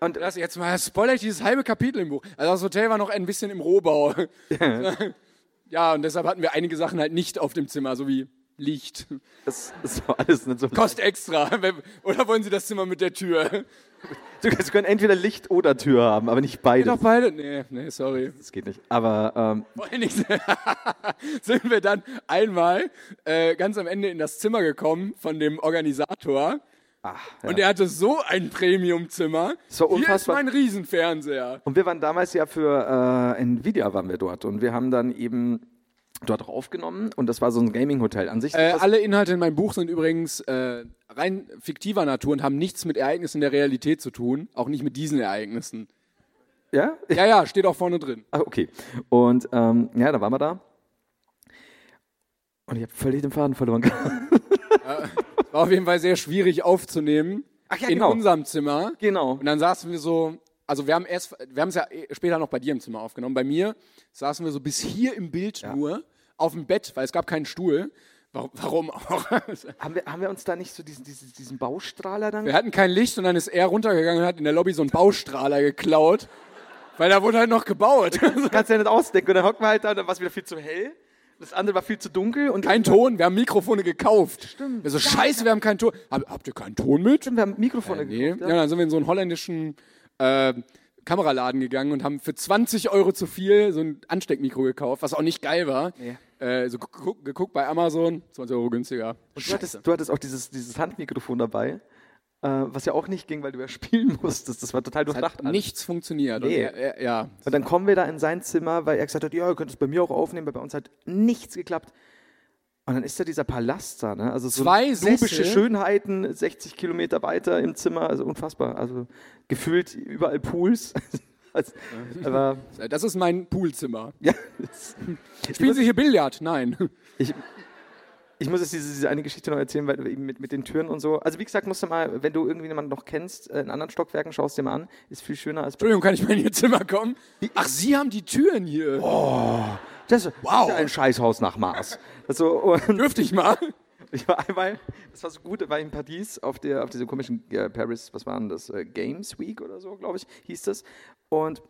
Und Das jetzt mal spoiler ich dieses halbe Kapitel im Buch. Also das Hotel war noch ein bisschen im Rohbau. ja, (laughs) und deshalb hatten wir einige Sachen halt nicht auf dem Zimmer, so wie Licht. das ist so alles nicht so. Kostet extra. (laughs) Oder wollen Sie das Zimmer mit der Tür? Sie können entweder Licht oder Tür haben, aber nicht beides. doch beide? Nee, nee, sorry. Das geht nicht. Aber ähm, allen Dingen (laughs) sind wir dann einmal äh, ganz am Ende in das Zimmer gekommen von dem Organisator. ja. Und er hatte so ein Premium-Zimmer. So Hier ist mein Riesenfernseher. Und wir waren damals ja für äh, Nvidia waren wir dort und wir haben dann eben dort aufgenommen und das war so ein Gaming-Hotel an sich. Äh, alle Inhalte in meinem Buch sind übrigens äh, rein fiktiver Natur und haben nichts mit Ereignissen der Realität zu tun. Auch nicht mit diesen Ereignissen. ja? Ja, ja, steht auch vorne drin. Ach, okay. Und ähm, ja, da waren wir da. Und ich habe völlig den Faden verloren. War auf jeden Fall sehr schwierig aufzunehmen. Ach ja, in genau. unserem Zimmer. genau. Und dann saßen wir so, also wir haben erst, wir haben es ja eh später noch bei dir im Zimmer aufgenommen. Bei mir saßen wir so bis hier im Bild nur auf dem Bett, weil es gab keinen Stuhl. Warum, auch? (laughs) Haben wir, haben wir uns da nicht so diesen, diesen, diesen Baustrahler dann? Wir hatten kein Licht und dann ist er runtergegangen und hat in der Lobby so einen Baustrahler geklaut. Weil da wurde halt noch gebaut. (laughs) Kannst du ja nicht ausdenken. Und dann hocken wir halt da, dann war es wieder viel zu hell. Das andere war viel zu dunkel. Und Kein Ton, wir haben Mikrofone gekauft. Stimmt. Wir so, scheiße, wir haben keinen Ton. Hab, habt ihr keinen Ton mit? wir haben Mikrofone Nee. gekauft, Ja, dann sind wir in so einen holländischen äh, Kameraladen gegangen und haben für 20 Euro zu viel so ein Ansteckmikro gekauft, was auch nicht geil war. Äh, so geguckt, geguckt bei Amazon, 20 Euro günstiger. Du hattest, du hattest auch dieses, dieses Handmikrofon dabei, äh, was ja auch nicht ging, weil du ja (laughs) spielen musstest. Das war total durchdacht. Hat nichts funktioniert. Nee. Und er, er, ja. Und dann kommen wir da in sein Zimmer, weil er gesagt hat, ja, ihr könnt es bei mir auch aufnehmen, weil bei uns hat nichts geklappt. Und dann ist da dieser Palast da, ne? Also so Zwei nubische. Schönheiten, 60 Kilometer weiter im Zimmer, also unfassbar. Also gefühlt überall Pools. (laughs) aber Das ist mein Poolzimmer. (laughs) ja, Spielen Sie hier Billard? Nein. ich, ich muss jetzt diese, diese eine Geschichte noch erzählen, weil eben mit, mit den Türen und so. Also wie gesagt, musst du mal, wenn du irgendwie jemanden noch kennst, äh, in anderen Stockwerken, schaust dir mal an. Ist viel schöner als Entschuldigung, kann ich mal in Ihr Zimmer kommen? Ach, Sie haben die Türen hier. Das, das ist ein Scheißhaus nach Mars. Also, Dürfte ich mal? Ich war einmal, das war so gut, war in Paris auf der auf dieser komischen äh, Paris, was waren das, äh, Games Week oder so, glaube ich, hieß das. Und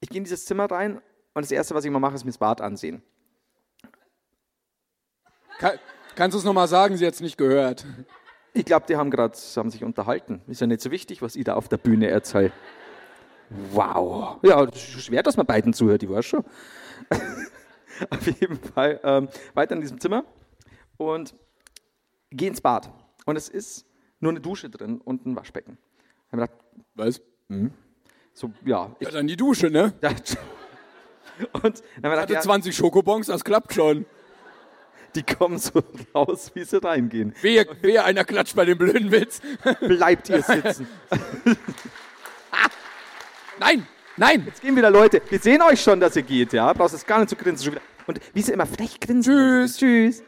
ich gehe in dieses Zimmer rein und das erste, was ich immer mache, ist mir das Bad ansehen. Kann, kannst du es nochmal sagen? Sie hat es nicht gehört. Ich glaube, die haben gerade haben sich unterhalten. Ist ja nicht so wichtig, was ich da auf der Bühne erzähle. Wow. Ja, das ist schwer, dass man beiden zuhört, ich weiß schon. (laughs) auf jeden Fall ähm, weiter in diesem Zimmer und gehe ins Bad. Und es ist nur eine Dusche drin und ein Waschbecken. Ich habe gedacht, Was? so, ja. Ich, Ja, dann die Dusche, ne? (laughs) ja. Und dann gedacht, Hatte ja, 20 Schokobons, das klappt schon. die kommen so raus, wie sie reingehen. Wehe, wehe einer klatscht bei dem blöden Witz. (laughs) Bleibt hier sitzen. (laughs) Nein, nein. Jetzt gehen wieder Leute. Wir sehen euch schon, dass ihr geht, ja? Brauchst jetzt gar nicht zu grinsen. Schon wieder. Und wie sie immer frech grinsen. Tschüss. Tschüss.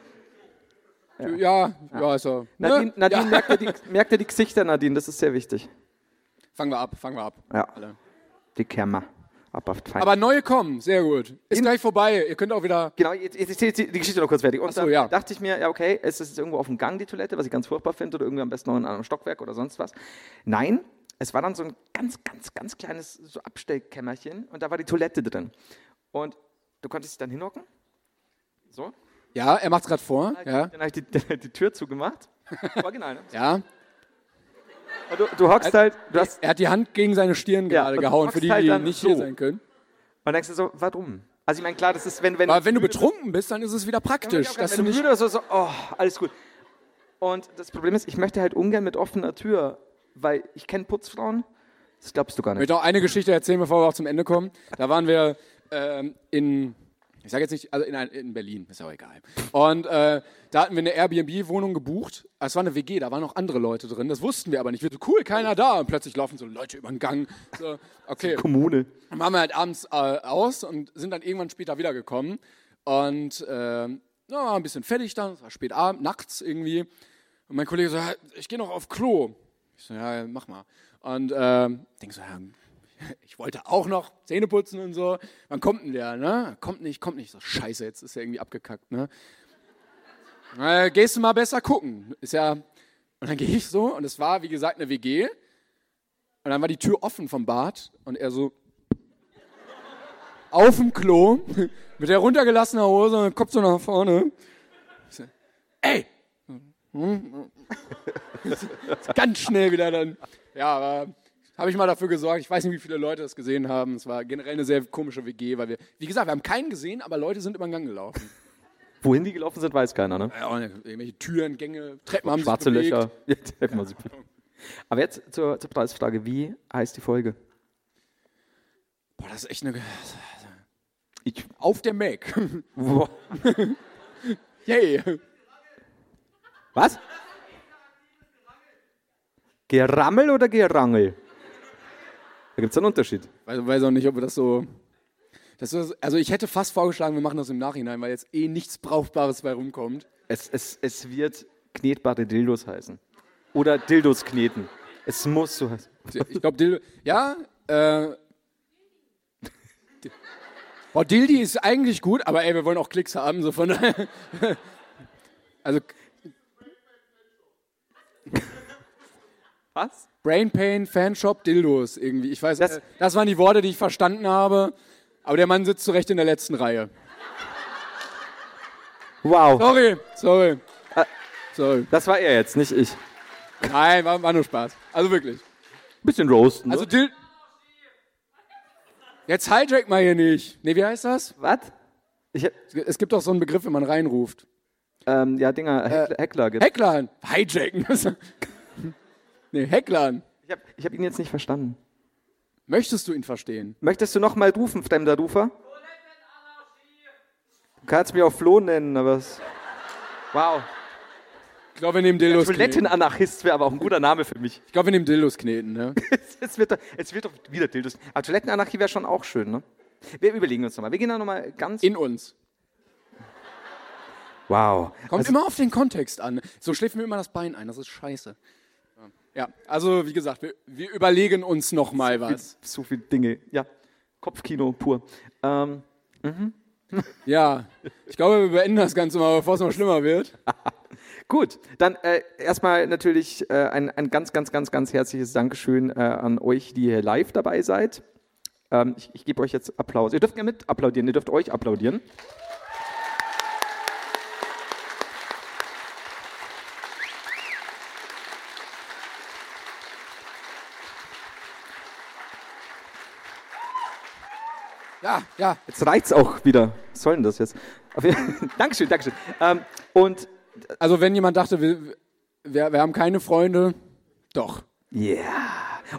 Ja, ja, ist so. Nadine, Ne? Nadine ja. merkt, ja die, (laughs) merkt ja die Gesichter, Nadine, das ist sehr wichtig. Fangen wir ab, fangen wir ab. Ja. Alle. Die Kämmer. Ab auf. Aber neue kommen, sehr gut. Ist gleich vorbei. Ihr könnt auch wieder. Genau, jetzt, jetzt die Geschichte noch kurz fertig. Und so, dann ja. dachte ich mir, ja, okay, es ist jetzt irgendwo auf dem Gang die Toilette, was ich ganz furchtbar finde, oder irgendwie am besten noch in einem Stockwerk oder sonst was. Nein, es war dann so ein ganz, ganz, ganz kleines so Abstellkämmerchen und da war die Toilette drin. Und du konntest dich dann hinhocken. So. Ja, er macht's gerade vor. Ja. Dann habe ich die, (laughs) die, die Tür zugemacht. Original, ne? ja. Du, du hockst halt, du hast, Er hat die Hand gegen seine Stirn Ja, gerade gehauen, für die, halt die nicht so. hier sein können. und denkst du so, warum? Also ich meine, klar, das ist, wenn, wenn Aber wenn du betrunken bist, dann ist es wieder praktisch. dass du wenn du müde oder so, so, oh, alles gut. Und das Problem ist, ich möchte halt ungern mit offener Tür, weil ich kenne Putzfrauen, das glaubst du gar Ich nicht. möchte auch eine Geschichte erzählen, bevor wir auch zum Ende kommen. Da waren wir ähm, in, Ich sage jetzt nicht, also in, ein- in Berlin, ist ja auch egal. Und äh, da hatten wir eine Airbnb-Wohnung gebucht. Es war eine WG, da waren noch andere Leute drin. Das wussten wir aber nicht. Wir so, cool, keiner da. Und plötzlich laufen so Leute über den Gang. So, okay. Kommune. Dann waren wir halt abends äh, aus und sind dann irgendwann später wiedergekommen. Und ähm, ja, ein bisschen fertig dann, es war spät abend, nachts irgendwie. Und mein Kollege so, ich gehe noch auf Klo. Ich so, ja, mach mal. Und ähm, denk so, ja, (laughs) ich wollte auch noch Zähne putzen und so. Wann kommt denn der, ne? Kommt nicht, kommt nicht. So, scheiße, jetzt ist er irgendwie abgekackt, ne? Äh, gehst du mal besser gucken. Ist ja. Und dann gehe ich so und es war, wie gesagt, eine WG. Und dann war die Tür offen vom Bad und er so auf dem Klo (laughs) mit der runtergelassenen Hose und Kopf so nach vorne. So, Ey! (laughs) Ganz schnell wieder dann. Ja, aber habe ich mal dafür gesorgt. Ich weiß nicht, wie viele Leute das gesehen haben. Es war generell eine sehr komische WG, weil wir, wie gesagt, wir haben keinen gesehen, aber Leute sind über den Gang gelaufen. (laughs) Wohin die gelaufen sind, weiß keiner, ne? Ja, irgendwelche Türen, Gänge, Treppen haben Schwarze (laughs) sich. Löcher. Ja, sie. Aber jetzt zur, zur Preisfrage. Wie heißt die Folge? Boah, das ist echt eine. Ich, Auf der Mac. (laughs) Yay. Was? Gerammel oder Gerangel? Da gibt es einen Unterschied. Weiß, weiß auch nicht, ob wir das so. Das ist, also ich hätte fast vorgeschlagen, wir machen das im Nachhinein, weil jetzt eh nichts Brauchbares bei rumkommt. Es, es, es wird knetbare Dildos heißen. Oder Dildos kneten. Es muss so heißen. Ich glaube, Dildo. Ja, äh. Boah, Dildi ist eigentlich gut, aber ey, wir wollen auch Klicks haben, so von daher. Also, Was? Brain Pain, Fanshop, Dildos irgendwie. Ich weiß, Das- das, das waren die Worte, die ich verstanden habe. Aber der Mann sitzt zurecht in der letzten Reihe. Wow. Sorry, sorry. Sorry. Das war er jetzt, nicht ich. Nein, war, war nur Spaß. Also wirklich. Bisschen roasten. Also ne? Dil. Jetzt hijack mal hier nicht. Nee, wie heißt das? was? Es gibt doch so einen Begriff, wenn man reinruft. ähm, ja, Dinger, Heckler. Heckler gibt. Hecklern. Hijacken. (laughs) nee, Hecklern. Ich habe ich hab ihn jetzt nicht verstanden. Möchtest du ihn verstehen? Möchtest du noch mal rufen, fremder Rufer? Du kannst mich auch Flo nennen, aber es... Wow. Ich glaube, wir nehmen Dildos. Toilettenanarchist wäre aber auch ein guter Name für mich. Ich glaube, wir nehmen Dildos kneten, ne? (laughs) Es wird, doch- es wird doch wieder Dildos. Aber Toilettenanarchie wäre schon auch schön, ne? Wir überlegen uns nochmal. Wir gehen da nochmal ganz... In uns. wow. Kommt Also- immer auf den Kontext an. So schläft mir immer das Bein ein. Das ist scheiße. Ja, also wie gesagt, wir, wir überlegen uns noch mal was. So viele Dinge. Ja, Kopfkino pur. Ähm, (laughs) Ja, ich glaube, wir beenden das Ganze mal, bevor es noch schlimmer wird. (laughs) gut, dann äh, erstmal natürlich äh, ein, ein ganz, ganz, ganz, ganz herzliches Dankeschön äh, an euch, die hier live dabei seid. Ähm, ich ich gebe euch jetzt Applaus. Ihr dürft gerne mit applaudieren, ihr dürft euch applaudieren. Ja, ja. Jetzt reicht's auch wieder. Was soll denn das jetzt? (laughs) Dankeschön, Dankeschön. Ähm, und Also wenn jemand dachte, wir, wir, wir haben keine Freunde, doch. yeah.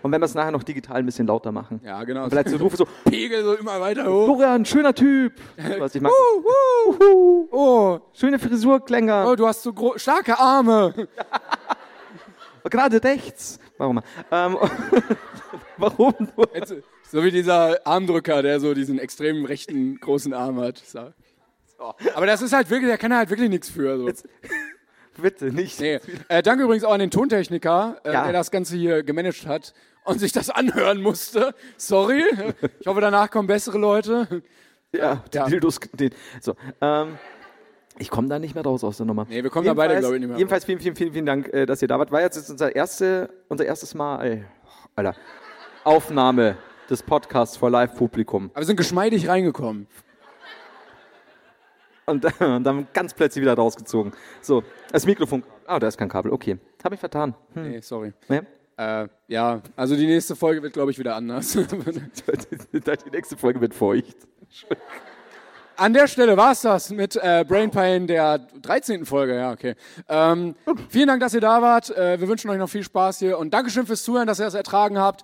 Und wenn wir es nachher noch digital ein bisschen lauter machen. Ja, genau. Und vielleicht so rufe so, Pegel so immer weiter hoch. Florian, schöner Typ. Was ich mag. (laughs) Oh, Schöne Frisur, Klänger. oh, du hast so starke Arme. (laughs) Gerade rechts. Warum? Ähm, warum? Jetzt, so wie dieser Armdrücker, der so diesen extremen rechten großen Arm hat. So. Aber das ist halt wirklich, der kann halt wirklich nichts für. So. (laughs) Bitte nicht. Nee. Äh, danke übrigens auch an den Tontechniker, äh, Ja. der das Ganze hier gemanagt hat und sich das anhören musste. Sorry. Ich hoffe, danach kommen bessere Leute. Ja, die Ja. Dildos. Den, so, ähm, ich komme da nicht mehr raus aus der Nummer. Nee, wir kommen da beide, Jedenfalls- glaube ich, nicht mehr Jedenfalls vielen, vielen, vielen, vielen Dank, äh, dass ihr da wart. War jetzt unser, erste, unser erstes Mal, Alter, Aufnahme des Podcasts vor Live-Publikum. Aber wir sind geschmeidig reingekommen. Und, (laughs) und dann ganz plötzlich wieder rausgezogen. So, das Mikrofon. Ah, da ist kein Kabel. Okay. Habe ich vertan. Hm. Nee, sorry. Ja. Äh, ja, also die nächste Folge wird, glaube ich, wieder anders. (laughs) Die nächste Folge wird feucht. An der Stelle war es das mit äh, Brain Pain der 13. Folge. Ja, okay. Ähm, vielen Dank, dass ihr da wart. Äh, wir wünschen euch noch viel Spaß hier und Dankeschön fürs Zuhören, dass ihr das ertragen habt.